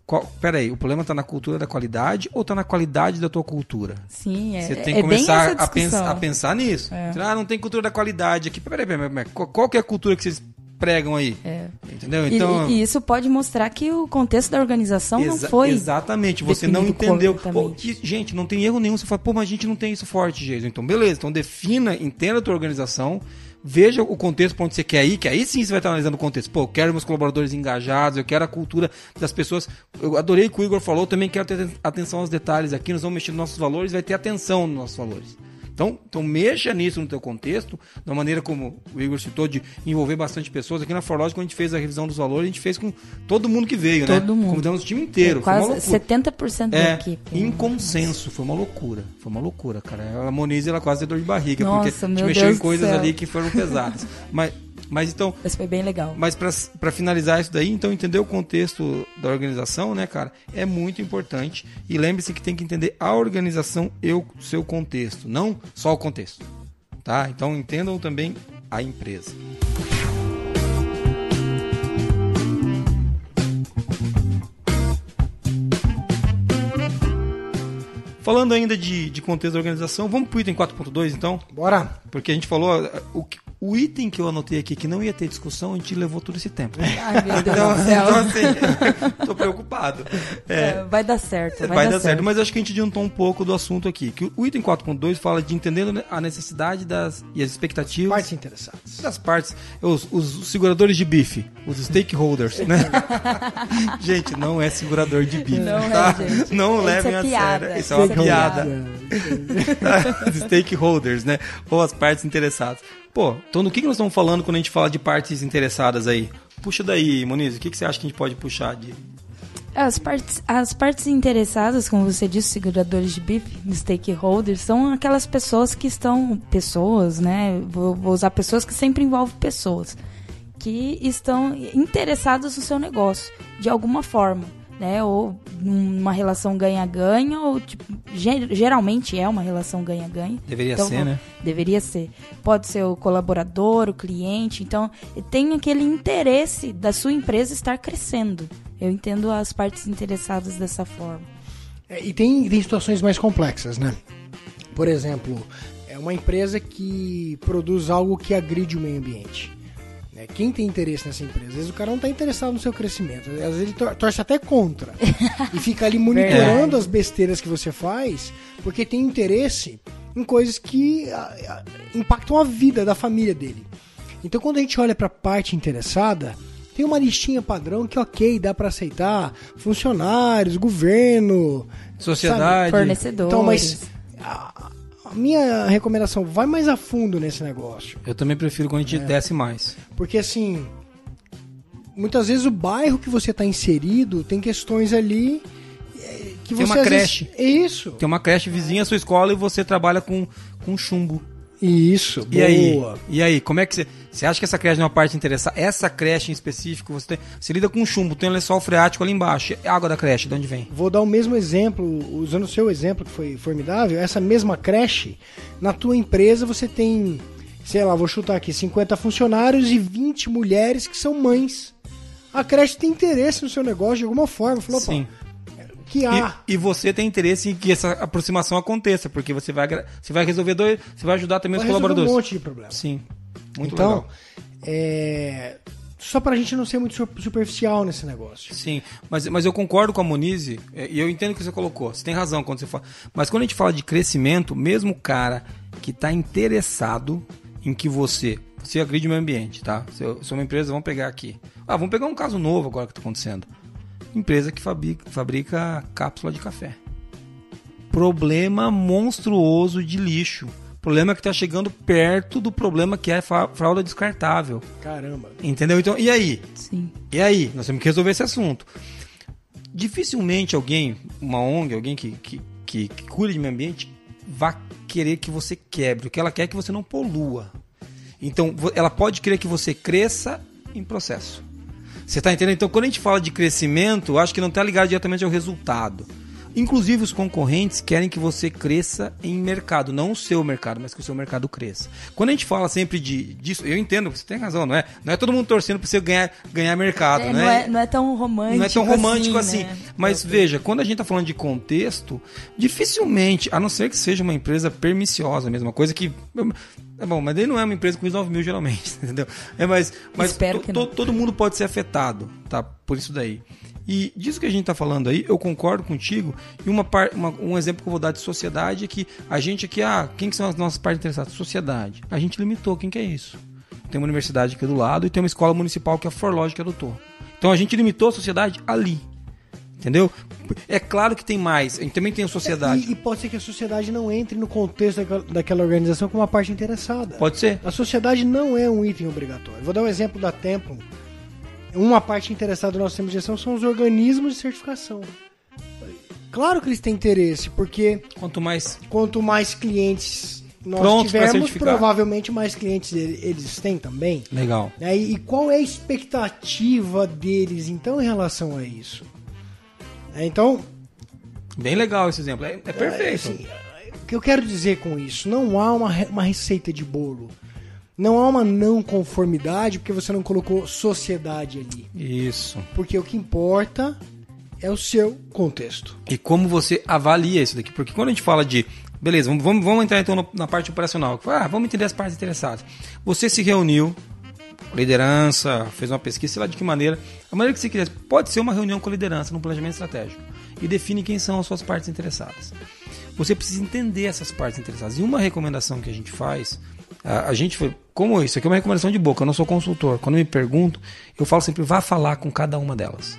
Qual, pera aí, o problema tá na cultura da qualidade ou tá na qualidade da tua cultura? Sim, é, Você tem é que começar bem essa a, a pensar nisso. É. Ah, não tem cultura da qualidade aqui. Peraí, peraí, peraí, qual, qual que é a cultura que vocês pregam aí? É. Entendeu? Então. e, e isso pode mostrar que o contexto da organização não foi. Exatamente, você não entendeu. Pô, gente, não tem erro nenhum. Você fala, pô, mas a gente não tem isso forte, Jason. Então, beleza. Então, defina, entenda a tua organização, veja o contexto para onde você quer ir, que aí sim você vai estar analisando o contexto. Pô, eu quero meus colaboradores engajados, eu quero a cultura das pessoas. Eu adorei o que o Igor falou, também quero ter atenção aos detalhes aqui. Nós vamos mexer nos nossos valores, vai ter atenção nos nossos valores. Então, então mexa nisso no teu contexto, da maneira como o Igor citou, de envolver bastante pessoas. Aqui na Forlógica, quando a gente fez a revisão dos valores, a gente fez com todo mundo que veio, né? Todo mundo. Convidamos o time inteiro. uma Quase loucura. 70% da É, equipe. em consenso, foi uma loucura. Foi uma loucura, cara. A Moniz, ela quase deu dor de barriga, Nossa, porque a gente mexeu Deus em coisas ali que foram pesadas. [LAUGHS] mas, mas então, Mas foi bem legal. mas para finalizar isso daí, então entender o contexto da organização, né, cara, é muito importante. E lembre-se que tem que entender a organização e o seu contexto, não só o contexto. Tá? Então entendam também a empresa. Falando ainda de, de contexto da organização, vamos pro item 4.2 então? Bora. Porque a gente falou, uh, o, que- o item que eu anotei aqui que não ia ter discussão, a gente levou todo esse tempo. Ai, meu Deus Então, do céu. então, assim, [LAUGHS] tô preocupado. É, É, vai dar certo. Vai, vai, dar, certo. mas acho que a gente adiantou um pouco do assunto aqui. Que o item 4.2 fala de entendendo a necessidade das, e as expectativas Partes interessadas. das partes, os, os seguradores de bife, os stakeholders, né? [LAUGHS] gente, não é segurador de bife, Não é, tá? gente. Não Isso levem é a sério. Isso é uma Isso é piada. piada. [LAUGHS] Os stakeholders, né? Ou as partes interessadas. Pô, então do que, que nós estamos falando quando a gente fala de partes interessadas aí? Puxa daí, Moniz, o que, que você acha que a gente pode puxar de. As partes, as partes interessadas, como você disse, seguradores de bife, stakeholders, são aquelas pessoas que estão. Pessoas, né? Vou, vou usar pessoas que sempre envolvem pessoas. Que estão interessadas no seu negócio, de alguma forma. Né? Ou numa relação ganha-ganha, ou tipo, ge- geralmente é uma relação ganha-ganha. Deveria Então, ser, né? Deveria ser. Pode ser o colaborador, o cliente. Então, tem aquele interesse da sua empresa estar crescendo. Eu entendo as partes interessadas dessa forma. É, e tem, tem situações mais complexas, né? Por exemplo, é uma empresa que produz algo que agride o meio ambiente. Né? Quem tem interesse nessa empresa? Às vezes o cara não está interessado no seu crescimento. Às vezes ele tor- torce até contra. [LAUGHS] e fica ali monitorando as besteiras que você faz, porque tem interesse em coisas que ah, ah, impactam a vida da família dele. Então quando a gente olha para a parte interessada, tem uma listinha padrão que ok, dá para aceitar, funcionários, governo, Sociedade. Fornecedores. então, mas a, a minha recomendação, vai mais a fundo nesse negócio. Eu também prefiro quando a gente desce mais. Porque assim, muitas vezes o bairro que você está inserido tem questões ali eh, que Tem você uma às creche. Vezes, isso. Tem uma creche vizinha à sua escola e você trabalha com, com chumbo. Isso, E boa. aí? E aí, como é que você. Você acha que essa creche não é uma parte interessada? Essa creche em específico, você tem. Você lida com chumbo, tem um lençol freático ali embaixo. É água da creche, de onde vem? Vou dar o mesmo exemplo, usando o seu exemplo que foi formidável, essa mesma creche, na tua empresa você tem, sei lá, vou chutar aqui, 50 funcionários e 20 mulheres que são mães. A creche tem interesse no seu negócio de alguma forma. Falou, Sim. que há. E, e você tem interesse em que essa aproximação aconteça, porque você vai, você vai resolver dois. Você vai ajudar também Vai os colaboradores. um monte de problemas. Sim. Muito então, legal. é, só pra gente não ser muito su- superficial nesse negócio. Sim, mas, mas eu concordo com a Monize, é, e eu entendo o que você colocou, você tem razão quando você fala. Mas quando a gente fala de crescimento, mesmo o cara que está interessado em que você. Você agride o meio ambiente, tá? Se eu sou uma empresa, vamos pegar aqui. Ah, vamos pegar um caso novo agora que está acontecendo. Empresa que fabrica, fabrica cápsula de café. Problema monstruoso de lixo. Problema que está chegando perto do problema que é fralda descartável. Caramba. Entendeu? Então, e aí? Sim. E aí, nós temos que resolver esse assunto. Dificilmente alguém, uma ONG, alguém que, que, que, que cuida de meio ambiente, vai querer que você quebre. O que ela quer é que você não polua. Então, ela pode querer que você cresça em processo. Você está entendendo? Então, quando a gente fala de crescimento, acho que não está ligado diretamente ao resultado. Inclusive, os concorrentes querem que você cresça em mercado, não o seu mercado, mas que o seu mercado cresça. Quando a gente fala sempre de, disso, eu entendo, você tem razão, não é? Não é todo mundo torcendo para você ganhar, ganhar mercado, É, né? não, é, não é tão romântico Não é tão romântico assim. né? Mas veja, quando a gente tá falando de contexto, dificilmente, a não ser que seja uma empresa perniciosa, a mesma coisa que. É bom, mas daí não é uma empresa com 9 mil geralmente, [LAUGHS] entendeu? É, mas mas to- todo mundo pode ser afetado, tá? Por isso daí. E disso que a gente tá falando aí, eu concordo contigo. E uma, par, uma- um exemplo que eu vou dar de sociedade é que a gente aqui, ah, quem que são as nossas partes interessadas? Sociedade. A gente limitou, quem que é isso? Tem uma universidade aqui do lado e tem uma escola municipal que a Forlógica adotou. Então a gente limitou a sociedade ali. Entendeu? É claro que tem mais. A gente também tem a sociedade. E, e pode ser que a sociedade não entre no contexto daquela, daquela organização como uma parte interessada. Pode ser. A sociedade não é um item obrigatório. Vou dar um exemplo da Tempo. Uma parte interessada do nosso sistema de gestão são os organismos de certificação. Claro que eles têm interesse, porque Quanto mais. quanto mais clientes nós Prontos pra tivermos, provavelmente mais clientes ele- eles têm também. Legal. né? E, qual é a expectativa deles, então, em relação a isso? É, então, Bem legal esse exemplo. É, é perfeito. assim, o que eu quero dizer com isso? Não há uma, uma receita de bolo. Não há uma não conformidade porque você não colocou sociedade ali. Isso. Porque o que importa é o seu contexto. E como você avalia isso daqui? Porque quando a gente fala de. Beleza, vamos, vamos, entrar então na parte operacional. Ah, vamos entender as partes interessadas. Você se reuniu, liderança, fez uma pesquisa, sei lá de que maneira. A maneira que você quiser. Pode ser uma reunião com a liderança no planejamento estratégico. E define quem são as suas partes interessadas. Você precisa entender essas partes interessadas. E uma recomendação que a gente faz. A, a gente foi. Como isso? Aqui é uma recomendação de boca, eu não sou consultor. Quando me pergunto, eu falo sempre, vá falar com cada uma delas.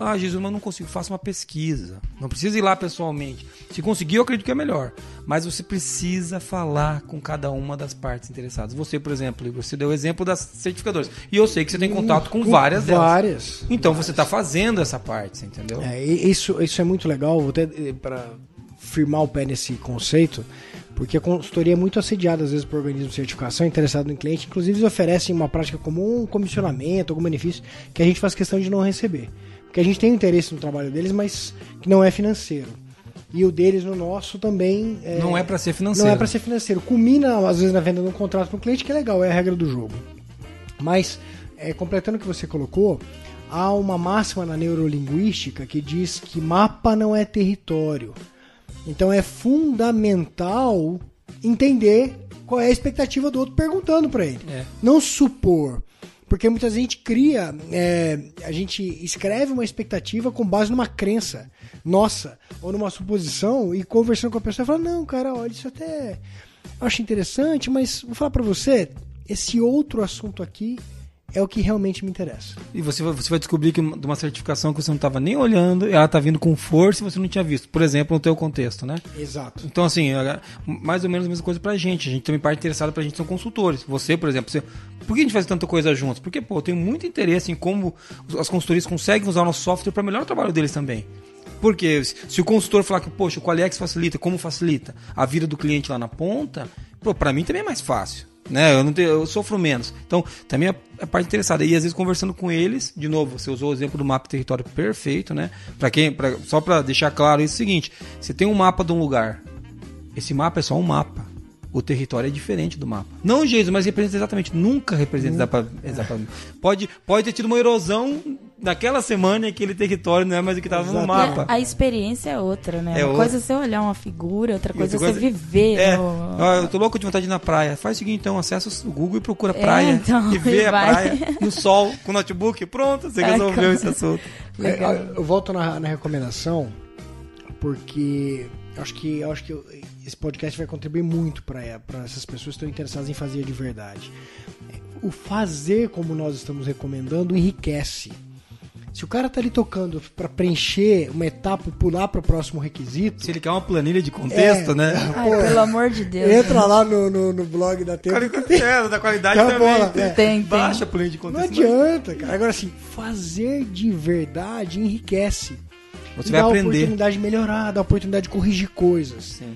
Ah, Jesus, mas eu não consigo. Faça uma pesquisa. Não precisa ir lá pessoalmente. Se conseguir, eu acredito que é melhor. Mas você precisa falar com cada uma das partes interessadas. Você, por exemplo, Igor, você deu o exemplo das certificadoras. E eu sei que você tem contato com, várias delas. Várias. Então você está fazendo essa parte, entendeu? É, isso, isso é muito legal, vou até para firmar o pé nesse conceito, porque a consultoria é muito assediada às vezes por organismos de certificação interessado no cliente, inclusive eles oferecem uma prática comum, um comissionamento, algum benefício que a gente faz questão de não receber. Porque a gente tem interesse no trabalho deles, mas que não é financeiro. E o deles no nosso também Não é para ser financeiro. não é para ser financeiro. Culmina, às vezes, na venda de um contrato para o cliente, que é legal, é a regra do jogo. Mas, é, completando o que você colocou, há uma máxima na neurolinguística que diz que mapa não é território. Então é fundamental entender qual é a expectativa do outro perguntando para ele. É. Não supor. Porque muita gente cria, é, a gente escreve uma expectativa com base numa crença nossa, ou numa suposição, e conversando com a pessoa, fala, não, cara, olha, isso até acho interessante, mas vou falar pra você, esse outro assunto aqui é o que realmente me interessa. E você vai, você vai descobrir que uma- de uma certificação que você não estava nem olhando, ela está vindo com força e você não tinha visto. Por exemplo, no teu contexto, né? Exato. Então, assim, é, mais ou menos a mesma coisa pra gente. A gente também parte interessada pra gente são consultores. Você, por exemplo, você, por que a gente faz tanta coisa juntos? Porque, pô, eu tenho muito interesse em como as consultorias conseguem usar o nosso software para melhorar o trabalho deles também. Porque se se o consultor falar que, poxa, o Qualiex facilita, como facilita a vida do cliente lá na ponta, pô, pra mim também é mais fácil. Né? Eu, não tenho, eu sofro menos. Então, também é a parte interessada. E às vezes conversando com eles, de novo, você usou o exemplo do mapa território perfeito, né? Para quem, pra, só para deixar claro isso é o seguinte: você tem um mapa de um lugar. Esse mapa é só um mapa. O território é diferente do mapa. Não, Jesus, mas representa exatamente. Nunca representa exata- exatamente. Pode, pode ter tido uma erosão naquela semana e aquele território não é mais o que estava no mapa. A experiência é outra, né? É uma outra. coisa é você olhar uma figura, outra coisa é você coisa- viver. É, no- eu tô louco de vontade de ir na praia. Faz o seguinte, então, acessa o Google e procura É, praia. então, e vê e a vai. praia no [LAUGHS] sol, com o notebook. Pronto, você É, resolveu com- esse assunto. Legal. É, Eu volto na, na recomendação porque eu acho que acho que esse podcast vai contribuir muito para essas pessoas que estão interessadas em fazer de verdade. O fazer como nós estamos recomendando enriquece. Se o cara tá ali tocando para preencher uma etapa e pular para o próximo requisito, Se ele quer uma planilha de contexto, É. né? Ai, pelo amor de Deus. entra lá no, no, no blog da Tempo. É, da qualidade Tá também. bola, é. Tem, tem. Baixa a planilha de Não contexto. adianta, cara. Agora assim, fazer de verdade enriquece. Você E vai dá a aprender. oportunidade de melhorar, dá a oportunidade de corrigir coisas. Sim.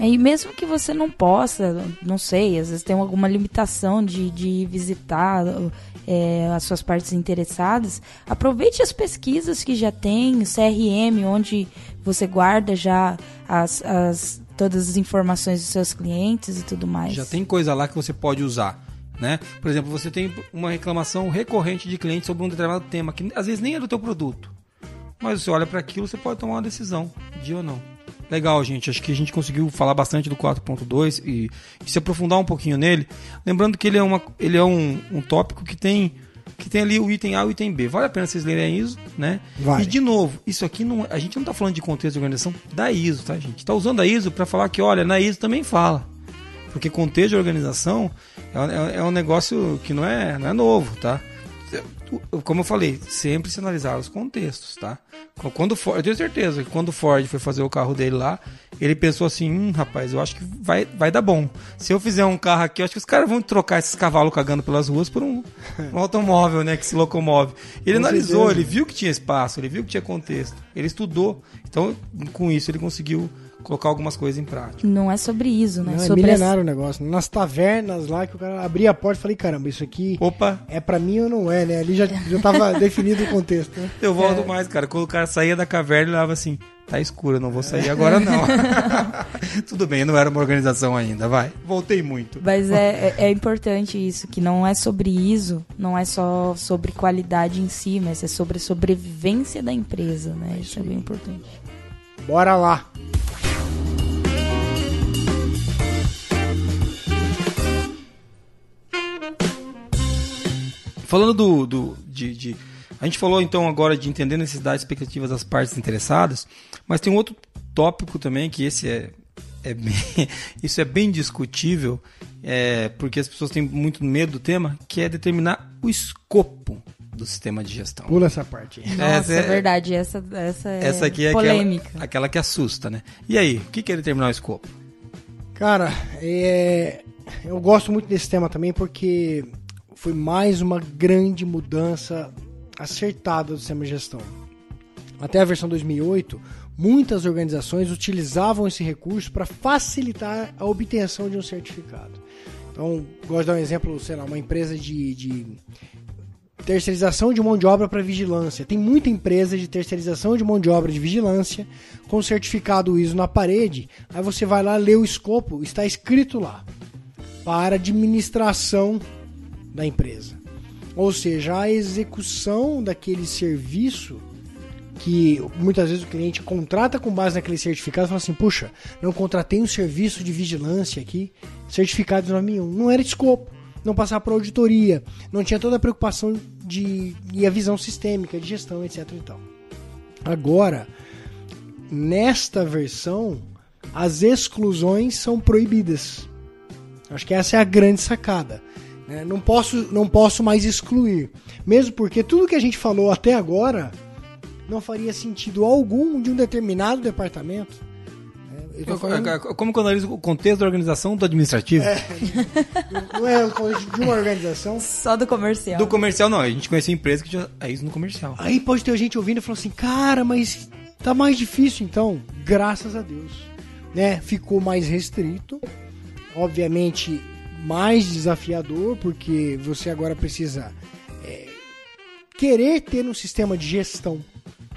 É, E mesmo que você não possa, não sei, às vezes tem alguma limitação de, de visitar é, as suas partes interessadas, aproveite as pesquisas que já tem, CRM, onde você guarda já as, as- todas as informações dos seus clientes e tudo mais. Já tem coisa lá que você pode usar. Né? Por exemplo, você tem uma reclamação recorrente de cliente sobre um determinado tema, que às vezes nem é do teu produto. Mas você olha para aquilo, você pode tomar uma decisão, de ou não. Legal, gente. Acho que a gente conseguiu falar bastante do 4.2 e, e se aprofundar um pouquinho nele. Lembrando que ele é, uma, ele é um, um tópico que tem, que tem ali o item A e o item B. Vale a pena vocês lerem a ISO, né? Vale. E de novo, isso aqui não, a gente não está falando de contexto de organização da ISO, tá, gente? Está usando a ISO para falar que, olha, na ISO também fala. Porque contexto de organização é, um- é um negócio que não é, não é novo, tá? Como eu falei, sempre se analisar os contextos, tá? Quando Ford, eu tenho certeza que quando o Ford foi fazer o carro dele lá, ele pensou assim, hum, rapaz, eu acho que vai, vai dar bom. Se eu fizer um carro aqui, eu acho que os caras vão trocar esses cavalos cagando pelas ruas por um, um automóvel, né, que se locomove. Ele Com analisou, certeza. ele viu que tinha espaço, ele viu que tinha contexto, ele estudou. Então, com isso, ele conseguiu colocar algumas coisas em prática. Não é sobre isso, né? Não, é sobre milenário o negócio. Nas tavernas lá que o cara abria a porta e falei, caramba, isso aqui Opa, é pra mim ou não é, né? Ali já, já tava [LAUGHS] definido o contexto, né? eu volto mais, cara. Quando o cara saía da caverna, ele olhava assim, tá escuro, eu não vou sair agora não. [LAUGHS] [LAUGHS] Tudo bem, não era uma organização ainda, vai. Voltei muito. Mas é, é, é importante isso, que não é sobre ISO, não é só sobre qualidade em si, mas é sobre a sobrevivência da empresa, né? Isso é bem importante. Bora lá. Falando do, do de, de- a gente falou então agora de entender necessidades e expectativas das partes interessadas, mas tem um outro tópico também que esse é, é bem, [LAUGHS] isso é bem discutível, é, porque as pessoas têm muito medo do tema, que é determinar o escopo do sistema de gestão. Pula essa parte aí. Nossa, Essa é, é- verdade, essa, essa é Essa aqui é polêmica. aquela, aquela que assusta, né? E aí, o que que é determinar o escopo? Cara, é, eu gosto muito desse tema também porque foi mais uma grande mudança acertada do sistema de gestão. Até a versão 2008, muitas organizações utilizavam esse recurso para facilitar a obtenção de um certificado. Então, gosto de dar um exemplo, sei lá, uma empresa de, de terceirização de mão de obra para vigilância. Tem muita empresa de terceirização de mão de obra de vigilância com certificado ISO na parede. Aí você vai lá ler o escopo, está escrito lá para administração da empresa. Ou seja, a execução daquele serviço que muitas vezes o cliente contrata com base naquele certificado fala assim, puxa, não contratei um serviço de vigilância aqui, certificado de nome 1. Não era escopo, não passava por auditoria, não tinha toda a preocupação de e a visão sistêmica de gestão, etc e tal. Agora, nesta versão, as exclusões são proibidas. Acho que essa é a grande sacada. Né? Não, posso, não posso mais excluir. Mesmo porque tudo que a gente falou até agora não faria sentido algum de um determinado departamento. tô falando- Como que eu analiso o contexto da organização do administrativo? [LAUGHS] não é o contexto de uma organização. Só do comercial. Do comercial, não. A gente conhece empresa que já é isso no comercial. Aí pode ter gente ouvindo e falando assim, cara, mas tá mais difícil então. Graças a Deus. Né? Ficou mais restrito. Obviamente, mais desafiador, porque você agora precisa é, querer ter um sistema de gestão.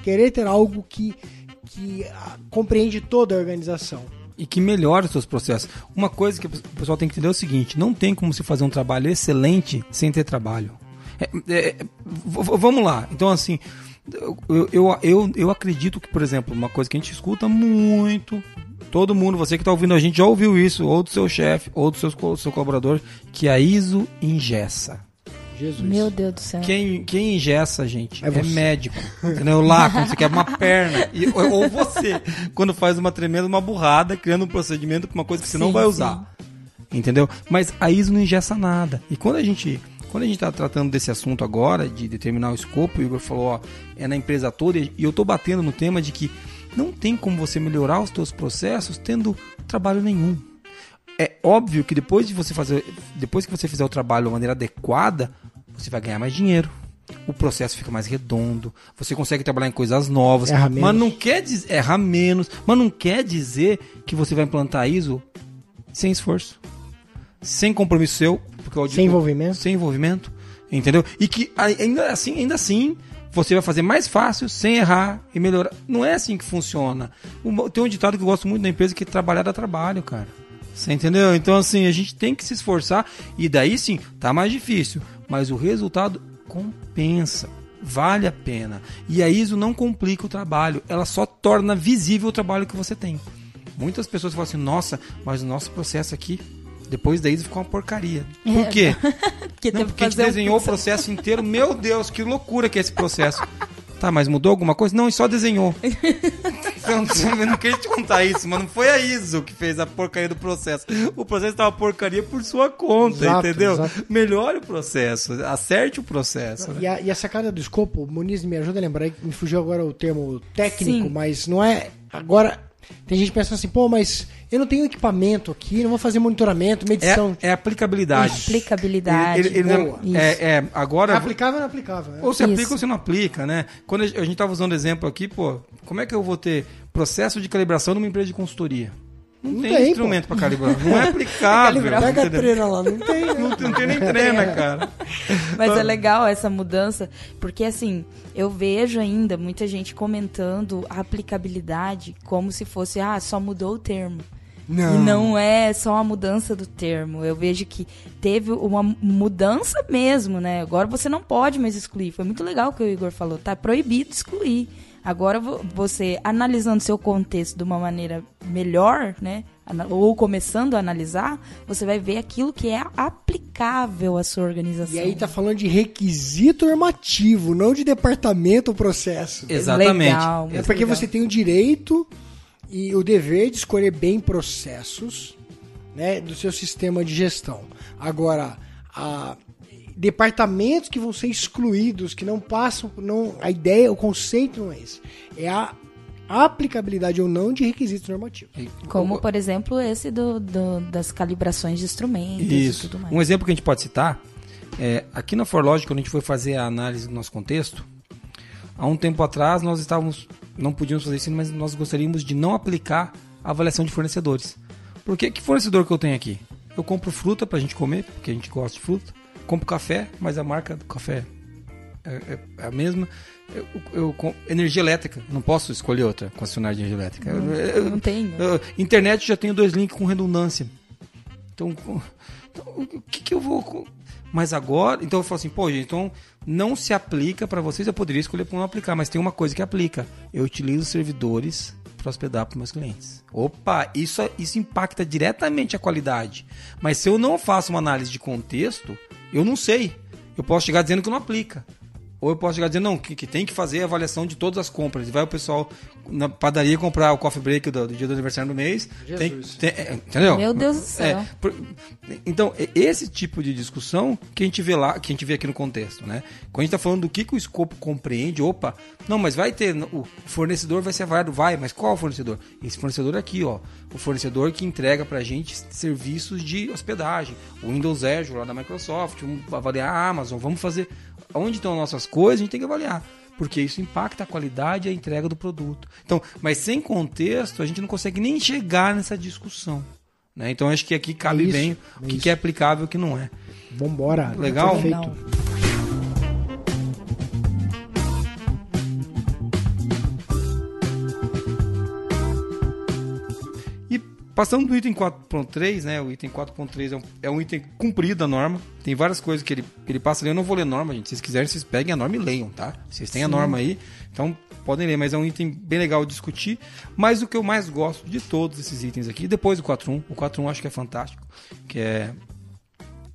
Querer ter algo que, que ah, compreende toda a organização. e que melhora os seus processos. Uma coisa que o pessoal tem que entender é o seguinte: não tem como se fazer um trabalho excelente sem ter trabalho. É, é, v- vamos lá. Então, assim, eu, eu, eu, eu acredito que, por exemplo, uma coisa que a gente escuta muito. Todo mundo, você que está ouvindo a gente, já ouviu isso, ou do seu chefe, ou do seus, co- seu colaborador, que a ISO ingessa. Jesus. Meu Deus do céu. Quem, quem ingessa, gente, É é, você. médico. Entendeu? Lá, quando você quebra uma perna. E- ou, você, quando faz uma tremenda, uma burrada, criando um procedimento para uma coisa que você não Sim, vai sim. usar. Entendeu? Mas a ISO não ingessa nada. E quando a gente. Quando a gente está tratando desse assunto agora, de determinar o escopo, o Igor falou, ó, é na empresa toda, e eu tô batendo no tema de que não tem como você melhorar os teus processos tendo trabalho nenhum. É óbvio que depois de você fazer, depois que você fizer o trabalho de maneira adequada, você vai ganhar mais dinheiro. O processo fica mais redondo, você consegue trabalhar em coisas novas, Erra menos. mas não quer dizer erra menos, mas não quer dizer que você vai implantar ISO sem esforço, sem compromisso seu, porque o auditor- Sem envolvimento. sem envolvimento, entendeu? E que ai- ainda assim, ainda assim, você vai fazer mais fácil, sem errar e melhorar. Não é assim que funciona. Tem um ditado que eu gosto muito da empresa que é trabalhar dá trabalho, cara. Você entendeu? Então, assim, a gente tem que se esforçar e daí sim, tá mais difícil, mas o resultado compensa. Vale a pena. E a ISO não complica o trabalho, ela só torna visível o trabalho que você tem. Muitas pessoas falam assim: nossa, mas o nosso processo aqui, depois da ISO ficou uma porcaria. Por quê? [LAUGHS] Porque Não, porque a gente fazer um desenhou o processo inteiro. Meu Deus, que loucura que é esse processo. Tá, mas mudou alguma coisa? Não, e só desenhou. Então, [LAUGHS] eu não queria te contar isso, mas não foi a ISO que fez a porcaria do processo. O processo estava porcaria por sua conta, Exato, entendeu? exato. Melhore o processo, acerte o processo. né? E a, e a sacada do escopo, Muniz me ajuda a lembrar, me fugiu agora o termo técnico, Sim. mas não é. Agora, tem gente pensando assim, pô, mas eu não tenho equipamento aqui, não vou fazer monitoramento, medição. É, é aplicabilidade. Aplicabilidade. Ele- ele- ele- boa. é, é, agora. É aplicável ou não aplicável? né? Ou você Isso. aplica ou você não aplica, né? Quando a gente tava usando exemplo aqui, pô, como é que eu vou ter processo de calibração numa empresa de consultoria? Não, Não tem, tem, instrumento para calibrar. Não é aplicável. Pega a entendeu? treina lá, não tem, né? Não, tem- não tem nem trena, cara. [LAUGHS] Mas é legal essa mudança, porque assim, eu vejo ainda muita gente comentando a aplicabilidade como se fosse, ah, só mudou o termo. Não. E não é só a mudança do termo. Eu vejo que teve uma mudança mesmo, né? Agora você não pode mais excluir. Foi muito legal o que o Igor falou. Tá proibido excluir. Agora vo- você analisando seu contexto de uma maneira melhor, né? Ou começando a analisar, você vai ver aquilo que é aplicável à sua organização. E aí tá falando de requisito normativo, não de departamento ou processo. Exatamente. Legal, É porque legal. você tem o direito e o dever de escolher bem processos né, do seu sistema de gestão. Agora, a- departamentos que vão ser excluídos, que não passam, não, a ideia, o conceito não é esse. É a aplicabilidade ou não de requisitos normativos. Como, por exemplo, esse do, do- das calibrações de instrumentos e Isso. tudo mais. Um exemplo que a gente pode citar é aqui na Forlogic, quando a gente foi fazer a análise do nosso contexto, há um tempo atrás nós estávamos, não podíamos fazer isso, mas nós gostaríamos de não aplicar a avaliação de fornecedores. Porque que fornecedor que eu tenho aqui? Eu compro fruta pra gente comer, porque a gente gosta de fruta. Compro café, mas a marca do café é, é- é a mesma. Eu, eu com- energia elétrica, não posso escolher outra concessionária de energia elétrica. Eu- eu- Não tem. né? eu- internet já tenho dois links com redundância. Então, então, o que, que eu vou. com- Mas agora. Então eu falo assim, pô, gente, então não se aplica para vocês. Eu poderia escolher para não aplicar, mas tem uma coisa que aplica. Eu utilizo servidores para hospedar para meus clientes. Opa, isso, isso impacta diretamente a qualidade. Mas se eu não faço uma análise de contexto, eu não sei. Eu posso chegar dizendo que não aplica. Ou eu posso chegar dizendo, não, que, que tem que fazer a avaliação de todas as compras. E vai o pessoal na padaria comprar o coffee break do, do dia do aniversário do mês. Tem, Jesus. tem- é, entendeu? Meu Deus do céu. É, por- então, é esse tipo de discussão que a gente vê lá, que a gente vê aqui no contexto, né? Quando a gente tá falando do que, que o escopo compreende, opa, não, mas vai ter, o fornecedor vai ser avaliado, vai, mas qual fornecedor? Esse fornecedor aqui, ó, o fornecedor que entrega pra gente serviços de hospedagem, o Windows Azure lá da Microsoft, vamos avaliar a Amazon, vamos fazer, onde estão as nossas coisas, a gente tem que avaliar. Porque isso impacta a qualidade e a entrega do produto. Então, mas sem contexto, a gente não consegue nem chegar nessa discussão. Né? Então acho que aqui cabe isso, bem é o que, isso. que é aplicável e o que não é. Vambora. Legal? Perfeito. Legal. Passando do item 4.3, né? O item 4.3 é, um, é um item cumprido da norma. Tem várias coisas que ele, ele passa ali. Eu não vou ler norma, gente. Se vocês quiserem, vocês peguem a norma e leiam, tá? Vocês têm a norma aí, então podem ler. Mas é um item bem legal de discutir. Mas o que eu mais gosto de todos esses itens aqui, depois do 4.1, o 4.1 acho que é fantástico, que é,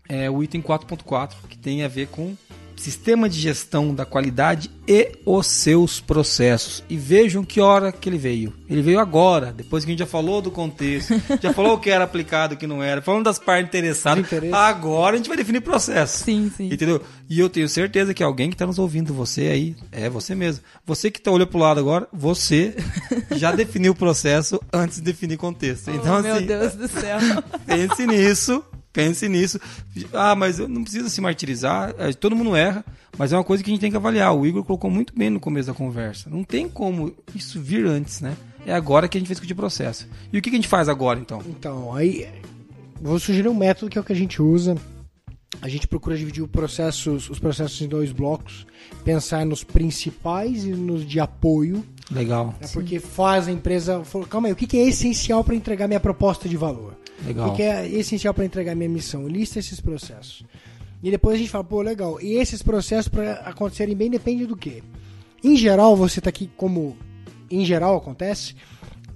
é o item 4.4, que tem a ver com sistema de gestão da qualidade e os seus processos. E vejam que hora que ele veio. Ele veio agora, depois que a gente já falou do contexto, [LAUGHS] já falou o que era aplicado o que não era, falando das partes interessadas. Agora a gente vai definir processo. Sim, sim. Entendeu? E eu tenho certeza que alguém que está nos ouvindo, você aí, é você mesmo. Você que tá olhando pro lado agora, você [LAUGHS] já definiu o processo antes de definir contexto. Então, oh, meu assim, Deus do céu. [LAUGHS] pense nisso, pense nisso. Ah, mas eu não precisa se martirizar, é, todo mundo erra, mas é uma coisa que a gente tem que avaliar. O Igor colocou muito bem no começo da conversa. Não tem como isso vir antes, né? É agora que a gente vai discutir processo. E o que a gente faz agora, então? Então, aí vou sugerir um método que é o que a gente usa. A gente procura dividir o processo, os processos em dois blocos, pensar nos principais e nos de apoio, Legal, né, porque faz a empresa. Calma aí, o que é essencial para entregar minha proposta de valor? O legal. que que é essencial para entregar minha missão? Lista esses processos. E depois a gente fala, pô, legal. E esses processos para acontecerem bem depende do quê? Em geral, você está aqui como em geral acontece,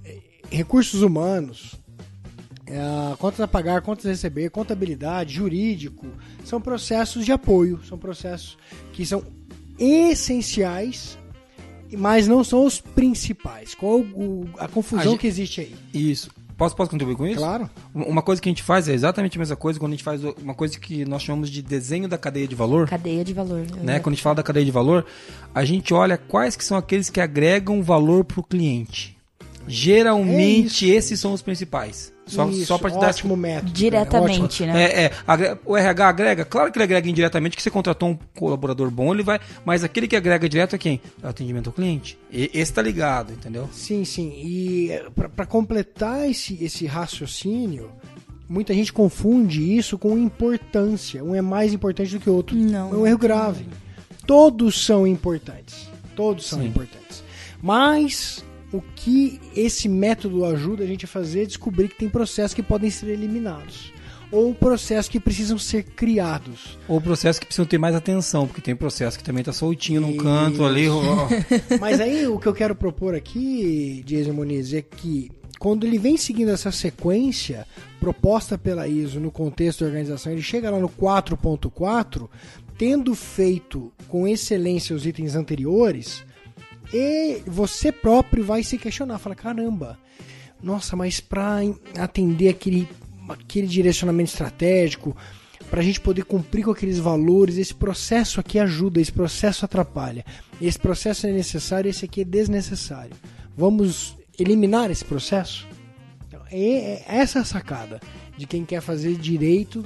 eh, recursos humanos, é, contas a pagar, contas a receber, contabilidade, jurídico, são processos de apoio, são processos que são essenciais mas não são os principais. Qual o- a confusão A gente- que existe aí? Isso. Posso, posso contribuir com isso? Claro. Uma coisa que a gente faz é exatamente a mesma coisa quando a gente faz uma coisa que nós chamamos de desenho da cadeia de valor. Cadeia de valor. Né? Quando a gente fala da cadeia de valor, a gente olha quais que são aqueles que agregam valor para o cliente. Geralmente esses são os principais. Só, É Isso, só para te dar tipo, ótimo método. Diretamente, cara, né? É, é, o RH agrega, claro que ele agrega indiretamente, que você contratou um colaborador bom, ele vai. Mas aquele que agrega direto é quem? É o atendimento ao cliente. E, esse tá ligado, entendeu? Sim, sim. E para completar esse, esse raciocínio, muita gente confunde isso com importância. Um é mais importante do que o outro. Não. É um erro grave. Todos são importantes. Todos são Sim. importantes. Mas o que esse método ajuda a gente a fazer é descobrir que tem processos que podem ser eliminados. Ou processos que precisam ser criados. Ou processos que precisam ter mais atenção, porque tem processo que também tá soltinho num canto ali. ó. [LAUGHS] Mas aí o que eu quero propor aqui, Jason Muniz, é que quando ele vem seguindo essa sequência proposta pela ISO no contexto da organização, ele chega lá no 4.4, tendo feito com excelência os itens anteriores, e você próprio vai se questionar, fala, caramba, nossa, mas para atender aquele, aquele direcionamento estratégico, para a gente poder cumprir com aqueles valores, esse processo aqui ajuda, esse processo atrapalha, esse processo é necessário, esse aqui é desnecessário. Vamos eliminar esse processo? Então, é, é essa a sacada de quem quer fazer direito,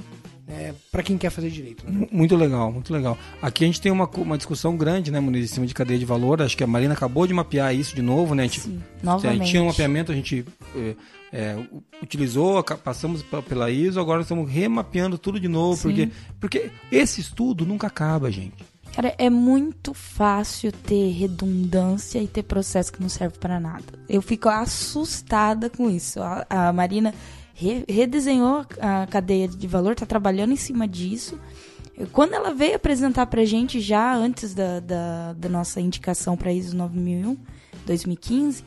é, para quem quer fazer direito. né? Mu- Muito legal, muito legal. Aqui a gente tem uma, uma discussão grande, né, Muniz, em cima de cadeia de valor. Acho que a Marina acabou de mapear isso de novo, né? A gente, Sim, a novamente. gente tinha um mapeamento, a gente é, é, utilizou, passamos pa- pela ISO, agora estamos remapeando tudo de novo, Sim. porque, porque esse estudo nunca acaba, gente. Cara, é muito fácil ter redundância e ter processo que não serve para nada. Eu fico assustada com isso. A, a Marina re- redesenhou a cadeia de valor, tá trabalhando em cima disso. Quando ela veio apresentar pra gente, já antes da, da, da nossa indicação para ISO 9001, 2015,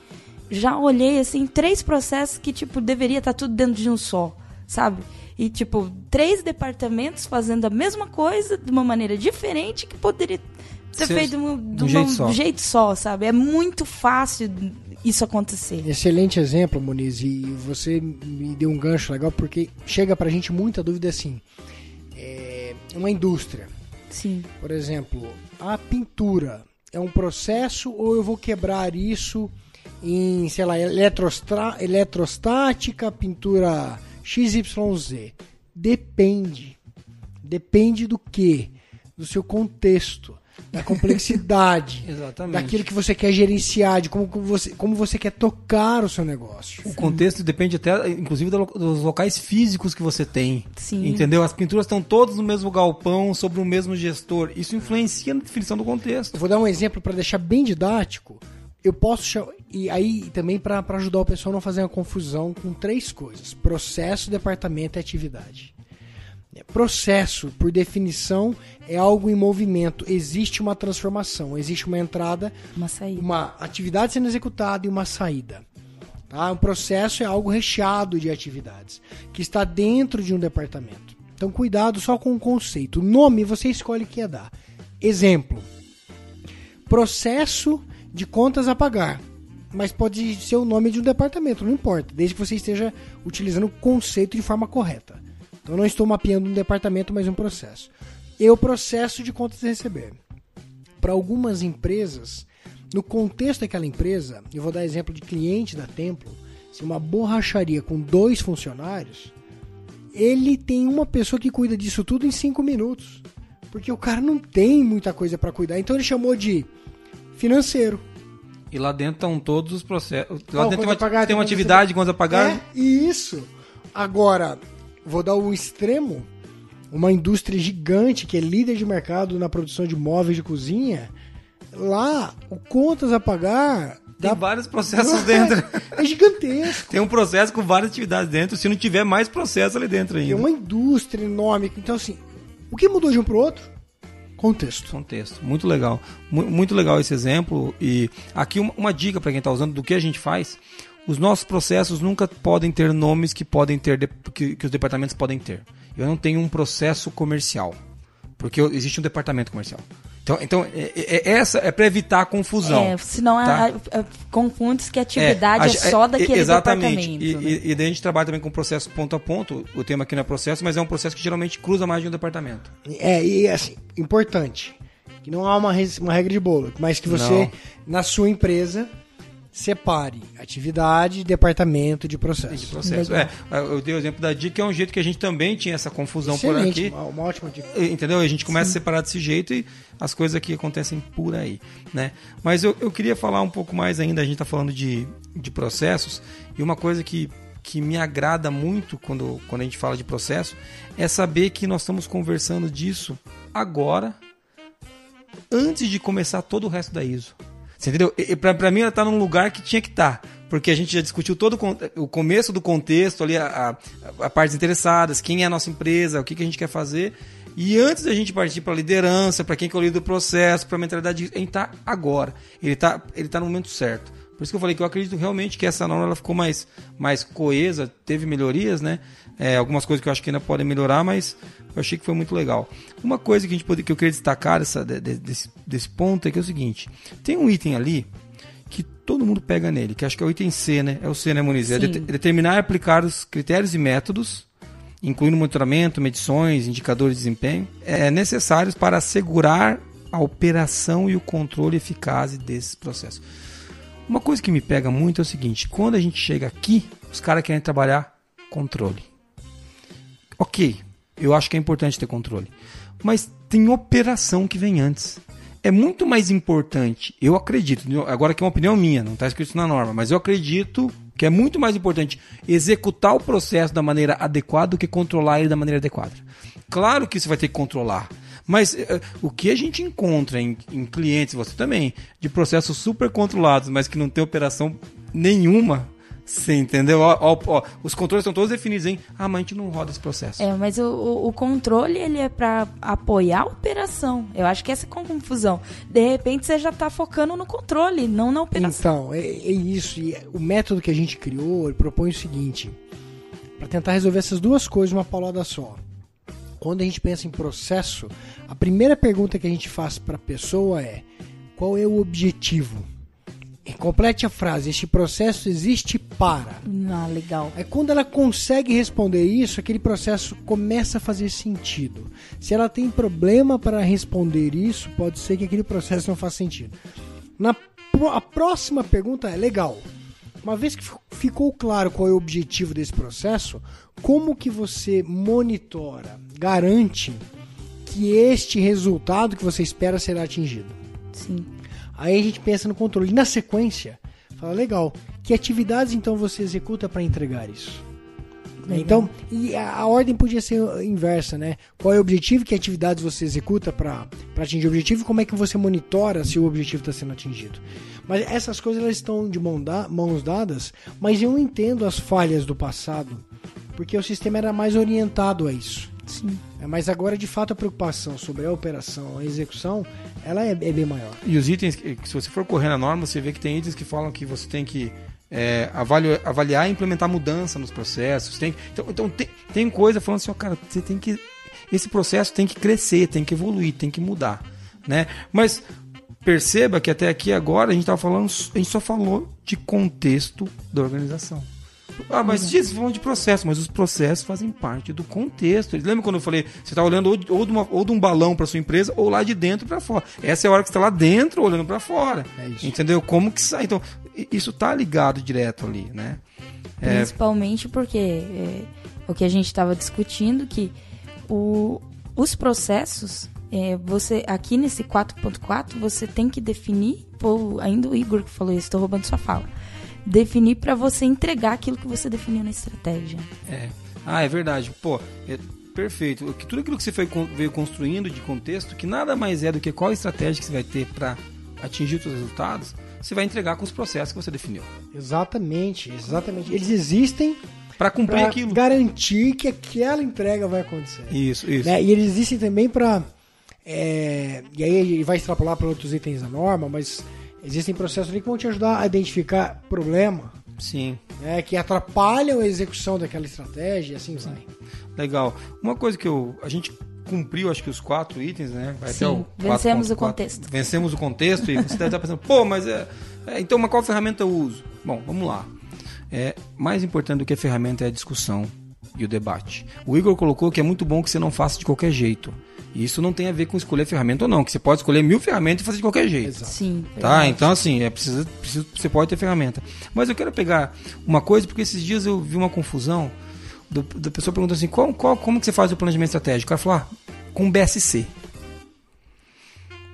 já olhei, assim, três processos que, tipo, deveria estar tudo dentro de um só, sabe? E, tipo, três departamentos fazendo a mesma coisa de uma maneira diferente que poderia ser feito de um, de um jeito uma- só. jeito só, sabe? É muito fácil isso acontecer. Excelente exemplo, Muniz, e você me deu um gancho legal porque chega pra gente muita dúvida assim. É uma indústria, Sim. por exemplo, a pintura é um processo ou eu vou quebrar isso em, sei lá, eletrostática, pintura XYZ? Depende. Depende do que? Do seu contexto, da complexidade, [LAUGHS] Exatamente. daquilo que você quer gerenciar, de como, como você, como você quer tocar o seu negócio. O contexto depende até, inclusive, dos locais físicos que você tem. Sim. Entendeu? As pinturas estão todas no mesmo galpão, sobre o mesmo gestor. Isso influencia na definição do contexto. Eu vou dar um exemplo para deixar bem didático. Eu posso. E aí também para ajudar o pessoal a não fazer uma confusão com três coisas: processo, departamento e atividade. Processo, por definição, é algo em movimento. Existe uma transformação, existe uma entrada, Uma saída. uma atividade sendo executada e uma saída. Tá? Um processo é algo recheado de atividades, que está dentro de um departamento. Então, cuidado só com o conceito. O nome você escolhe o que é dar. Exemplo: processo de contas a pagar. Mas pode ser o nome de um departamento, não importa, desde que você esteja utilizando o conceito de forma correta. Então, não estou mapeando um departamento, mas um processo. E o processo de contas a receber para algumas empresas, no contexto daquela empresa, eu vou dar exemplo de cliente da Templo, se uma borracharia com dois funcionários, ele tem uma pessoa que cuida disso tudo em cinco minutos, porque o cara não tem muita coisa para cuidar, então ele chamou de financeiro. E lá dentro estão todos os processos. Lá dentro tem uma, pagar, tem uma atividade de conta a pagar. É isso. Agora, vou dar o extremo. Uma indústria gigante que é líder de mercado na produção de móveis de cozinha. Lá, o contas a pagar Tem dá- vários processos [LAUGHS] dentro. é gigantesco. Tem um processo com várias atividades dentro. Se não tiver mais processo ali dentro É ainda. uma indústria enorme. Então, assim, o que mudou de um pro outro? Contexto. Contexto. Muito legal. Mu- Muito legal esse exemplo. E aqui uma, uma dica para quem está usando do que a gente faz. Os nossos processos nunca podem ter nomes que podem ter de- que, que os departamentos podem ter. Eu não tenho um processo comercial. Porque eu- existe um departamento comercial. Então, então é, é- é essa é para evitar a confusão. É, senão tá? a- a- confunde-se que a atividade é, a- só daquele Exatamente. departamento. E, né? e, e daí a gente trabalha também com processo ponto a ponto. O tema aqui não é processo, mas é um processo que geralmente cruza mais de um departamento. É, e assim, importante, que não há uma, uma regra de bolo, mas que você, Não. na sua empresa, separe atividade e departamento de processo. De processo. É, eu dei o exemplo da DIC, que é um jeito que a gente também tinha essa confusão por Excelente, aqui. uma, uma ótima dica. Entendeu? A gente começa a separar desse jeito e as coisas aqui acontecem por aí, né? Mas eu, eu queria falar um pouco mais ainda, a gente está falando de, de processos, e uma coisa que, que me agrada muito quando, quando a gente fala de processo é saber que nós estamos conversando disso agora, antes de começar todo o resto da ISO. Você entendeu? E, pra, pra mim ela tá num lugar que tinha que estar. porque a gente já discutiu todo o começo do contexto ali, a, a, a partes interessadas, quem é a nossa empresa, o que, que a gente quer fazer. E antes da gente partir para liderança, para quem que é o líder do processo, para a mentalidade, a gente tá agora. Ele tá, ele tá no momento certo. Por isso que eu falei que eu acredito realmente que essa norma ela ficou mais, mais coesa, teve melhorias, né? É, algumas coisas que eu acho que ainda podem melhorar, mas eu achei que foi muito legal. Uma coisa que, a gente pode, que eu queria destacar dessa, de- de- desse, desse ponto é que é o seguinte: tem um item ali que todo mundo pega nele, que acho que é o item C, né? É o C, né, Muniz? É det- determinar e aplicar os critérios e métodos, incluindo monitoramento, medições, indicadores de desempenho, é, necessários para assegurar a operação e o controle eficaz desses processos. Uma coisa que me pega muito é o seguinte: quando a gente chega aqui, os caras querem trabalhar controle. Ok, eu acho que é importante ter controle. Mas tem operação que vem antes. É muito mais importante, eu acredito, agora que é uma opinião minha, não está escrito na norma, mas eu acredito que é muito mais importante executar o processo da maneira adequada do que controlar ele da maneira adequada. Claro que você vai ter que controlar, mas eh, o que a gente encontra em, em clientes, você também, de processos super controlados, mas que não tem operação nenhuma, você entendeu? Ó, ó, ó, os controles estão todos definidos, hein? Ah, mas a gente não roda esse processo. É, mas o, o- o controle ele é para apoiar a operação. Eu acho que essa é a confusão. De repente você já tá focando no controle, não na operação. Então, é, é isso. E o método que a gente criou, ele propõe o seguinte: para tentar resolver essas duas coisas uma paulada só. Quando a gente pensa em processo, a primeira pergunta que a gente faz para a pessoa é: qual é o objetivo? E complete a frase: este processo existe para. Ah, legal. Aí quando ela consegue responder isso, aquele processo começa a fazer sentido. Se ela tem problema para responder isso, pode ser que aquele processo não faça sentido. Na a próxima pergunta é legal. Uma vez que fi- ficou claro qual é o objetivo desse processo, como que você monitora, garante que este resultado que você espera será atingido? Sim. Aí a gente pensa no controle. E na sequência, fala, legal, que atividades então você executa para entregar isso? Legal. Então, e a, a ordem podia ser inversa, né? Qual é o objetivo, que atividades você executa para atingir o objetivo e como é que você monitora se o objetivo está sendo atingido. Mas essas coisas elas estão de mão da- mãos dadas, mas eu entendo as falhas do passado, porque o sistema era mais orientado a isso. Sim. É, Mas agora, de fato, a preocupação sobre a operação, a execução, ela é, é bem maior. E os itens, se você for correr na norma, você vê que tem itens que falam que você tem que é, avaliar, avaliar e implementar mudança nos processos. Tem, então então tem, tem coisa falando assim, ó, cara, você tem que. Esse processo tem que crescer, tem que evoluir, tem que mudar. Né? Mas perceba que até aqui agora a gente tava falando, a gente só falou de contexto da organização. Ah, mas diz, falando de processo, mas os processos fazem parte do contexto. Lembra quando eu falei, você está olhando ou de, ou de uma- ou de um balão para sua empresa ou lá de dentro para fora. Essa é a hora que você está lá dentro olhando para fora. É. Entendeu? Como que sai? Então, isso tá ligado direto ali, né? É, Principalmente porque é, o que a gente estava discutindo que o- os processos é, você aqui nesse 4.4 você tem que definir ou ainda o Igor que falou isso estou roubando sua fala definir para você entregar aquilo que você definiu na estratégia É. Ah, é verdade. Pô, é perfeito. O que- Tudo aquilo que você foi, veio construindo de contexto, que nada mais é do que qual estratégia que você vai ter para atingir os seus resultados, você vai entregar com os processos que você definiu. Exatamente, exatamente. Eles existem Para cumprir para aquilo. garantir que aquela entrega vai acontecer. Isso, isso. Né? E eles existem também para. e aí ele vai extrapolar para outros itens da norma, mas existem processos ali que vão te ajudar a identificar problema Sim. né, que atrapalham a execução daquela estratégia e assim vai. Legal. Uma coisa que eu, a gente cumpriu, acho que os quatro itens, né? Vai Sim, até o vencemos 4.4. o contexto. Vencemos o contexto e você deve estar pensando, pô, mas é, é, então, mas qual ferramenta eu uso? Bom, vamos lá. É, mais importante do que a ferramenta é a discussão e o debate. O Igor colocou que é muito bom que você não faça de qualquer jeito. E isso não tem a ver com escolher ferramenta ou não, que você pode escolher mil ferramentas e fazer de qualquer jeito. Sim. Tá, verdade. então assim, é preciso, preciso, você pode ter ferramenta. Mas eu quero pegar uma coisa, porque esses dias eu vi uma confusão do, da pessoa perguntando assim, qual, qual, como que você faz o planejamento estratégico? O cara falou, ah, com BSC.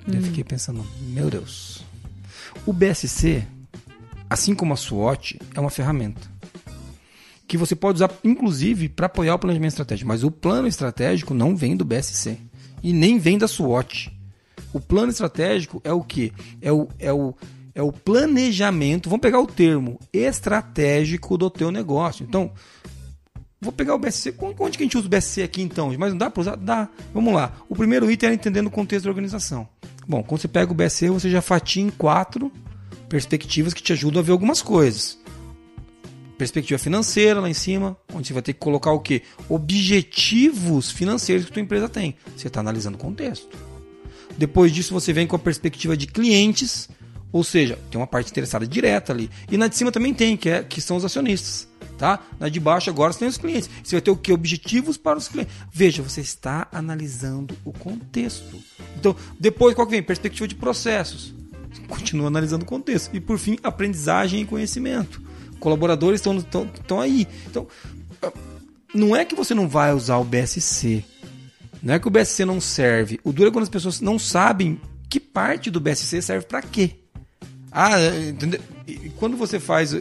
Eu fiquei pensando, meu Deus. O BSC, assim como a SWOT, é uma ferramenta. Que você pode usar, inclusive, para apoiar o planejamento estratégico. Mas o plano estratégico não vem do BSC. E nem vem da SWOT. O plano estratégico é o quê? É o, é o, é o planejamento, vamos pegar o termo, estratégico do teu negócio. Então, vou pegar o BSC. Onde que a gente usa o BSC aqui então? Mas não dá para usar? Dá. Vamos lá. O primeiro item é entendendo o contexto da organização. Bom, quando você pega o BSC, você já fatia em quatro perspectivas que te ajudam a ver algumas coisas. Perspectiva financeira lá em cima, onde você vai ter que colocar o quê? Objetivos financeiros que a tua empresa tem. Você está analisando o contexto. Depois disso, você vem com a perspectiva de clientes, ou seja, tem uma parte interessada direta ali. E na de cima também tem, que, é, que são os acionistas. Tá? Na de baixo agora você tem os clientes. Você vai ter o que? Objetivos para os clientes. Veja, você está analisando o contexto. Então, depois qual que vem? Perspectiva de processos. Você continua analisando o contexto. E por fim, aprendizagem e conhecimento. Colaboradores estão, aí. Então, não é que você não vai usar o BSC. Não é que o BSC não serve. O duro é quando as pessoas não sabem que parte do BSC serve para quê. Ah, entendeu? Quando você faz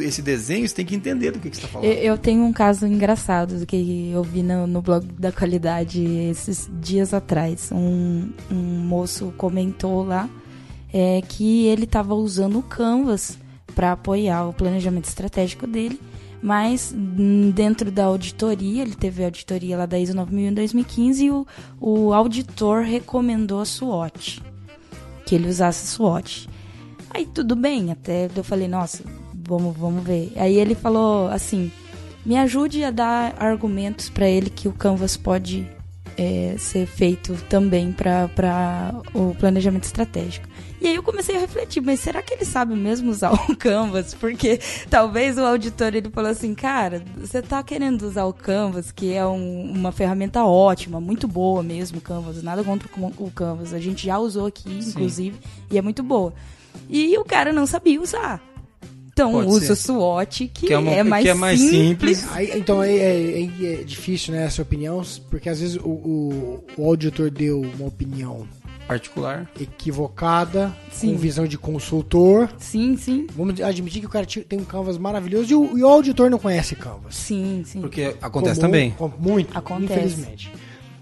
esse desenho, você tem que entender do que, que você está falando. Eu, tenho um caso engraçado que eu vi no, no blog da qualidade esses dias atrás. Um, um moço comentou lá é, que ele estava usando o Canvas para apoiar o planejamento estratégico dele, mas dentro da auditoria, ele teve a auditoria lá da ISO 9000 em 2015 e o, o auditor recomendou a SWOT, que ele usasse a SWOT. Aí tudo bem, até eu falei, nossa, vamos, vamos ver. Aí ele falou assim: me ajude a dar argumentos para ele que o Canvas pode é, ser feito também para o planejamento estratégico. E aí eu comecei a refletir, mas será que ele sabe mesmo usar o Canvas? Porque talvez o auditor ele falou assim, cara, você tá querendo usar o Canvas, que é um- uma ferramenta ótima, muito boa mesmo, o Canvas, nada contra o Canvas. A gente já usou aqui, inclusive, e é muito boa. E o cara não sabia usar. Então Pode usa ser. o SWOT, que, Que é uma- é, mais que é mais simples. simples. Aí, então é, é- é- é difícil, né, essa opinião, porque às vezes o, o, o auditor deu uma opinião Particular. equivocada, Sim. com visão de consultor. Sim, sim. Vamos admitir que o cara tem um canvas maravilhoso e o, e o auditor não conhece canvas. Sim, sim. Porque acontece Comum, também. com- muito, Acontece. infelizmente.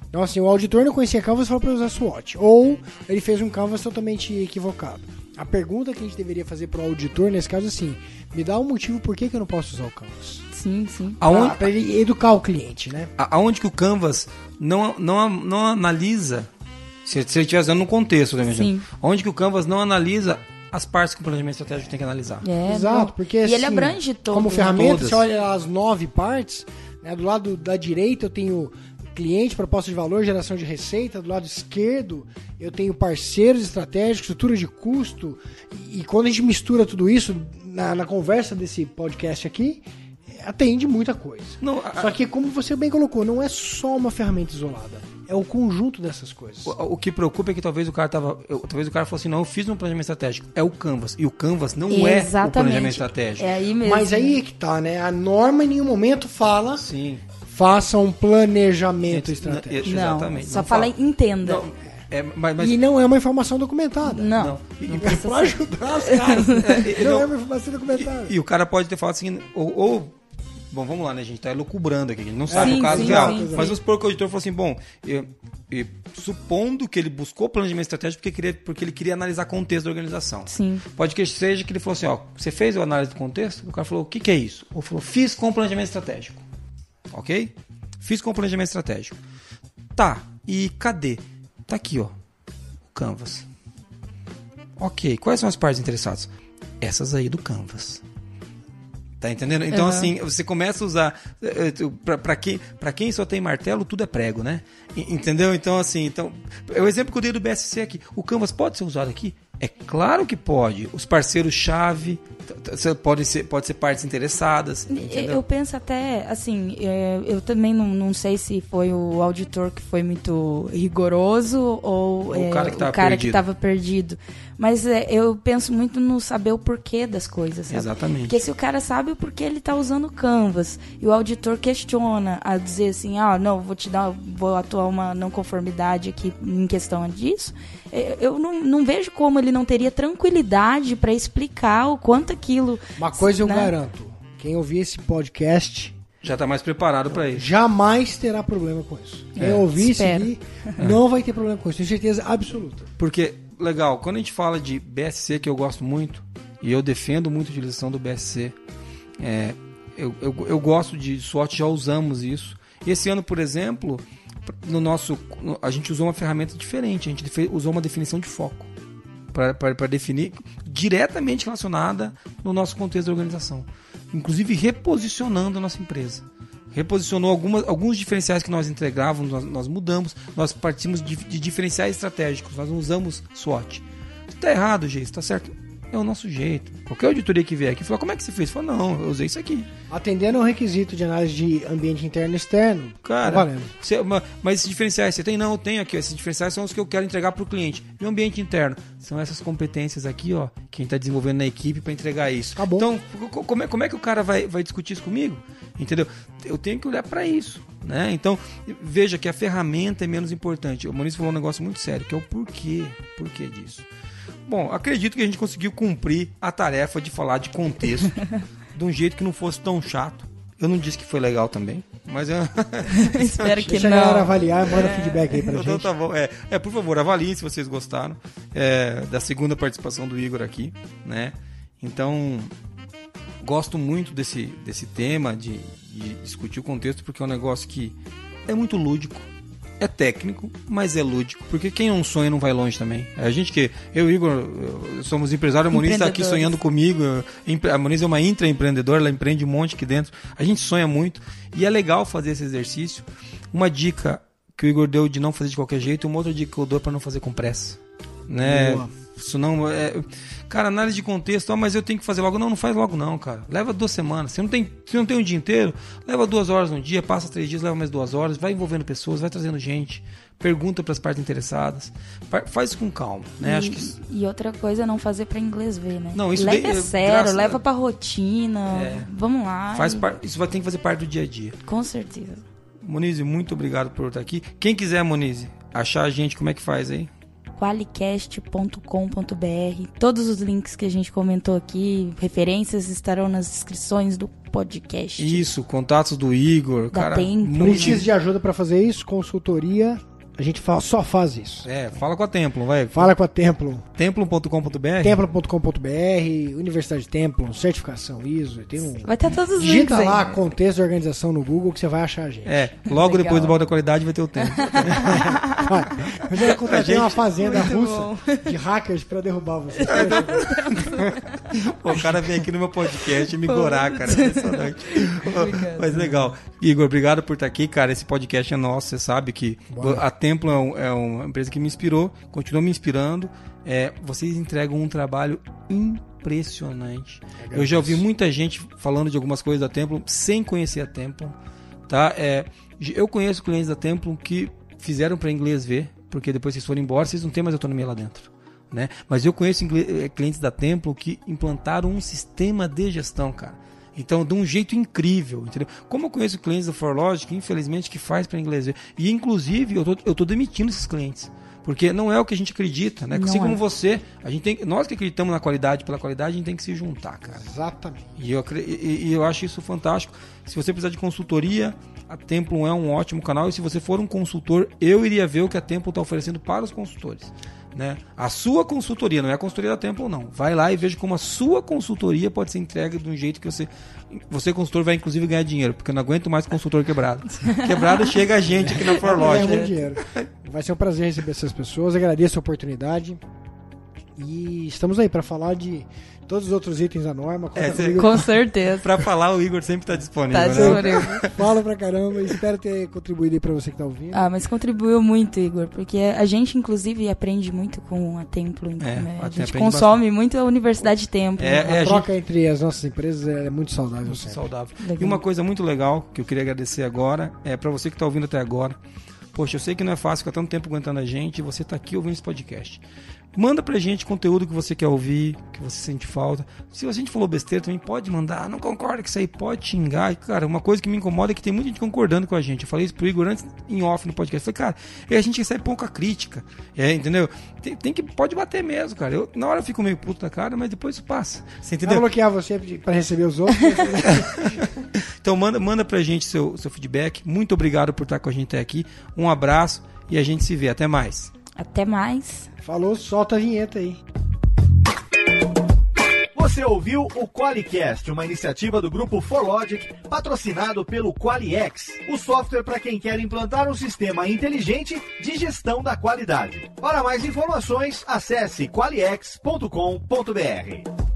Então, assim, o auditor não conhecia Canvas e falou para usar SWOT. Ou ele fez um Canvas totalmente equivocado. A pergunta que a gente deveria fazer pro auditor, nesse caso, é assim, me dá um motivo por que, que eu não posso usar o Canvas. Sim, sim. Aonde, Para ele educar o cliente, né? aonde que o Canvas não, não, não analisa, se, se ele estiver usando no contexto, né, Sim. Onde que o Canvas não analisa as partes que o planejamento estratégico tem que analisar. É, Exato, porque E assim, ele abrange todo. Como ferramenta, Todas. você olha as nove partes, né, do lado da direita eu tenho cliente, proposta de valor, geração de receita, do lado esquerdo eu tenho parceiros estratégicos, estrutura de custo, e, e quando a gente mistura tudo isso na, na conversa desse podcast aqui, atende muita coisa. Não, a- Só que, como você bem colocou, não é só uma ferramenta isolada, é o conjunto dessas coisas. O, o que preocupa é que talvez o cara tava. eu- talvez o cara falou assim, não, eu fiz um planejamento estratégico. É o Canvas. E o Canvas não é o Exatamente. planejamento estratégico. É aí mesmo. Mas aí é que tá, né? A norma em nenhum momento fala Sim. faça um planejamento estratégico. Não, Exatamente. só Não fala fala. entenda. Não, é, mas, mas- E não é uma informação documentada. Não. não. E- não [LAUGHS] e- Pra ajudar os caras. É, não, não. é uma informação documentada. E o cara pode ter falado assim, ou, ou- bom, vamos lá, né, a gente tá elucubrando aqui, a gente não sabe Sim, o caso sim, real. sim, mas vamos supor que o auditor falou assim, bom, eu- eu- supondo que ele buscou planejamento estratégico porque, queria, porque ele queria analisar contexto da organização. Sim. Pode que seja que ele falou assim, ó, você fez a análise do contexto? O cara falou, o que, que é isso? Ou falou, fiz com planejamento estratégico. Ok? Fiz com planejamento estratégico. Tá, e cadê? Tá aqui, ó, o Canvas. Ok, quais são as partes interessadas? Essas aí do Canvas. Tá entendendo? Então, Uhum. assim, você começa a usar. eh, eh, Pra, pra, quem, pra quem só tem martelo, tudo é prego, né? Entendeu? Então, assim, então. É o exemplo que eu dei do BSC aqui. O Canvas pode ser usado aqui? É claro que pode. Os parceiros-chave podem ser, pode ser partes interessadas. Entendeu? Eu penso até, assim, é, eu também não, não sei se foi o auditor que foi muito rigoroso ou O é, cara que tava o cara perdido. que estava perdido. Mas é, eu penso muito no saber o porquê das coisas, sabe? Exatamente. Porque se o cara sabe o porquê ele tá usando o Canvas e o auditor questiona a dizer assim, ah, não, vou te dar, vou atuar uma não conformidade aqui em questão disso, eu não, não vejo como ele não teria tranquilidade para explicar o quanto aquilo. Uma coisa eu né? garanto: quem ouvir esse podcast Já tá mais preparado pra isso. jamais terá problema com isso. Quem É. ouvir e Espero. seguir não vai ter problema com isso. Tenho certeza absoluta. Porque, legal, quando a gente fala de BSC, que eu gosto muito, e eu defendo muito a utilização do BSC, é, eu, eu, eu gosto de SWOT, já usamos isso. Esse ano, por exemplo, no nosso, no- a gente usou uma ferramenta diferente, a gente usou uma definição de foco para definir diretamente relacionada no nosso contexto de organização, inclusive reposicionando a nossa empresa. Reposicionou algumas, alguns diferenciais que nós entregávamos, nós, nós mudamos, nós partimos de, de diferenciais estratégicos, nós não usamos SWOT. Tá errado, Geis, tá certo? É o nosso jeito. Qualquer auditoria que vier aqui fala, como é que você fez? Fala, não, eu usei isso aqui. Atendendo ao requisito de análise de ambiente interno e externo, Cara, tá. Você- ma- mas esses diferenciais você tem? Não, eu tenho aqui. Esses diferenciais são os que eu quero entregar para o cliente. E o ambiente interno? São essas competências aqui, ó, que a gente está desenvolvendo na equipe para entregar isso. Acabou. Então, co- como é, como é que o cara vai, vai discutir isso comigo? Entendeu? Eu tenho que olhar para isso. Né? Então, veja que a ferramenta é menos importante. O Maurício falou um negócio muito sério, que é o porquê. Porquê disso? Bom, acredito que a gente conseguiu cumprir a tarefa de falar de contexto [LAUGHS] de um jeito que não fosse tão chato. Eu não disse que foi legal também, mas eu... [LAUGHS] Espero que Deixa a galera não. avaliar, manda feedback aí pra Então gente. tá bom. É, é, por favor, avaliem se vocês gostaram é, da segunda participação do Igor aqui, né? Então, gosto muito desse, desse tema de, de discutir o contexto porque é um negócio que é muito lúdico, é técnico, mas é lúdico, porque quem não sonha não vai longe também. A gente que eu e o Igor somos empresários, a Moniz está aqui sonhando comigo. A Moniz é uma intraempreendedora, ela empreende um monte aqui dentro. A gente sonha muito e é legal fazer esse exercício. Uma dica que o Igor deu de não fazer de qualquer jeito, uma outra dica que eu dou é para não fazer com pressa. Né? Boa. Isso não é. Cara, análise de contexto, ah, mas eu tenho que fazer logo. Não, não faz logo não, cara. Leva duas semanas. Você não tem, você não tem um dia inteiro, leva duas horas no dia, passa três dias, leva mais duas horas, vai envolvendo pessoas, vai trazendo gente, pergunta para as partes interessadas. Faz com calma, né? Acho que E outra coisa é não fazer pra inglês ver, né? Não, isso Leva daí, é, sério, leva pra rotina. É. Vamos lá. faz e- par- isso vai ter que fazer parte do dia a dia. Com certeza. Monize, muito obrigado por estar aqui. Quem quiser, Monize, achar a gente, como é que faz aí? qualicast.com.br. Todos os links que a gente comentou aqui, referências estarão nas descrições do podcast. Isso, contatos do Igor, Da cara. Tempo. Precisa de ajuda pra fazer isso? Consultoria. A gente fa- só faz isso. É, fala com a Templum, vai. Fala com a Templo. Templum.com.br. Templo.com.br, Universidade Templum, certificação ISO. Tem um. Vai estar todos os links Digita aí. lá contexto de organização no Google que você vai achar a gente. É, logo Legal. depois do balde da qualidade vai ter o tempo. [LAUGHS] Vai. Eu já contratei A gente- uma fazenda Muito russa de hackers pra derrubar você. [LAUGHS] O cara vem aqui no meu podcast e me gorar, cara. Impressionante. [LAUGHS] Obrigado. Mas legal. Igor, obrigado por estar aqui, cara. Esse podcast é nosso, você sabe que Bora. a Templo é, um- é uma empresa que me inspirou, continua me inspirando. É, vocês entregam um trabalho impressionante. Eu já ouvi muita gente falando de algumas coisas da Templum sem conhecer a Templum, tá? É, eu conheço clientes da Templum que fizeram para inglês ver, porque depois vocês foram embora, vocês não têm mais autonomia lá dentro. Né? Mas eu conheço eh, clientes da Templum que implantaram um sistema de gestão, cara. Então, de um jeito incrível, entendeu? Como eu conheço clientes da ForLogic, infelizmente, que faz para inglês ver. E, inclusive, eu tô, eu tô demitindo esses clientes. Porque não é o que a gente acredita, né? Não assim como é. você, a gente tem, nós que acreditamos na qualidade pela qualidade, a gente tem que se juntar, cara. Exatamente. E eu, e- e eu acho isso fantástico. Se você precisar de consultoria, a Templum é um ótimo canal. E se você for um consultor, eu iria ver o que a Templum está oferecendo para os consultores. Né? A sua consultoria, não é a consultoria da Templum, não. Vai lá e veja como a sua consultoria pode ser entregue de um jeito que você, você consultor, vai inclusive ganhar dinheiro, porque eu não aguento mais consultor quebrado. [LAUGHS] Quebrado chega a gente aqui na dinheiro. Vai ser um prazer receber essas pessoas. Agradeço a oportunidade. E estamos aí para falar de todos os outros itens da norma. É, cê-. Com certeza. Pra falar, o Igor sempre tá disponível, Tá né? disponível. Falo pra caramba. Espero ter contribuído aí pra você que tá ouvindo. Ah, mas contribuiu muito, Igor, porque a gente, inclusive, aprende muito com a Templo. É, né? a gente consome muito a Universidade Templo. É, a a troca entre as nossas empresas é muito saudável Muito sempre. saudável. Legal. E uma coisa muito legal que eu queria agradecer agora é pra você que tá ouvindo até agora. Poxa, eu sei que não é fácil ficar tanto tempo aguentando a gente e você tá aqui ouvindo esse podcast. Manda pra gente conteúdo que você quer ouvir, que você sente falta. Se a gente falou besteira, também pode mandar. Não concorda com isso aí, pode xingar. Cara, uma coisa que me incomoda é que tem muita gente concordando com a gente. Eu falei isso pro Igor antes em off no podcast. Eu falei, cara, e a gente recebe pouca crítica. É, entendeu? Tem, tem que. Pode bater mesmo, cara. Eu, na hora eu fico meio puto da cara, mas depois isso passa. Você entendeu? bloquear você pra receber os outros. [LAUGHS] Então manda, manda pra gente seu, seu feedback. Muito obrigado por estar com a gente até aqui. Um abraço e a gente se vê. Até mais. Até mais. Falou, solta a vinheta aí. Você ouviu o QualiCast, uma iniciativa do grupo ForLogic, patrocinado pelo QualiX, o software para quem quer implantar um sistema inteligente de gestão da qualidade. Para mais informações, acesse qualiex.com.br.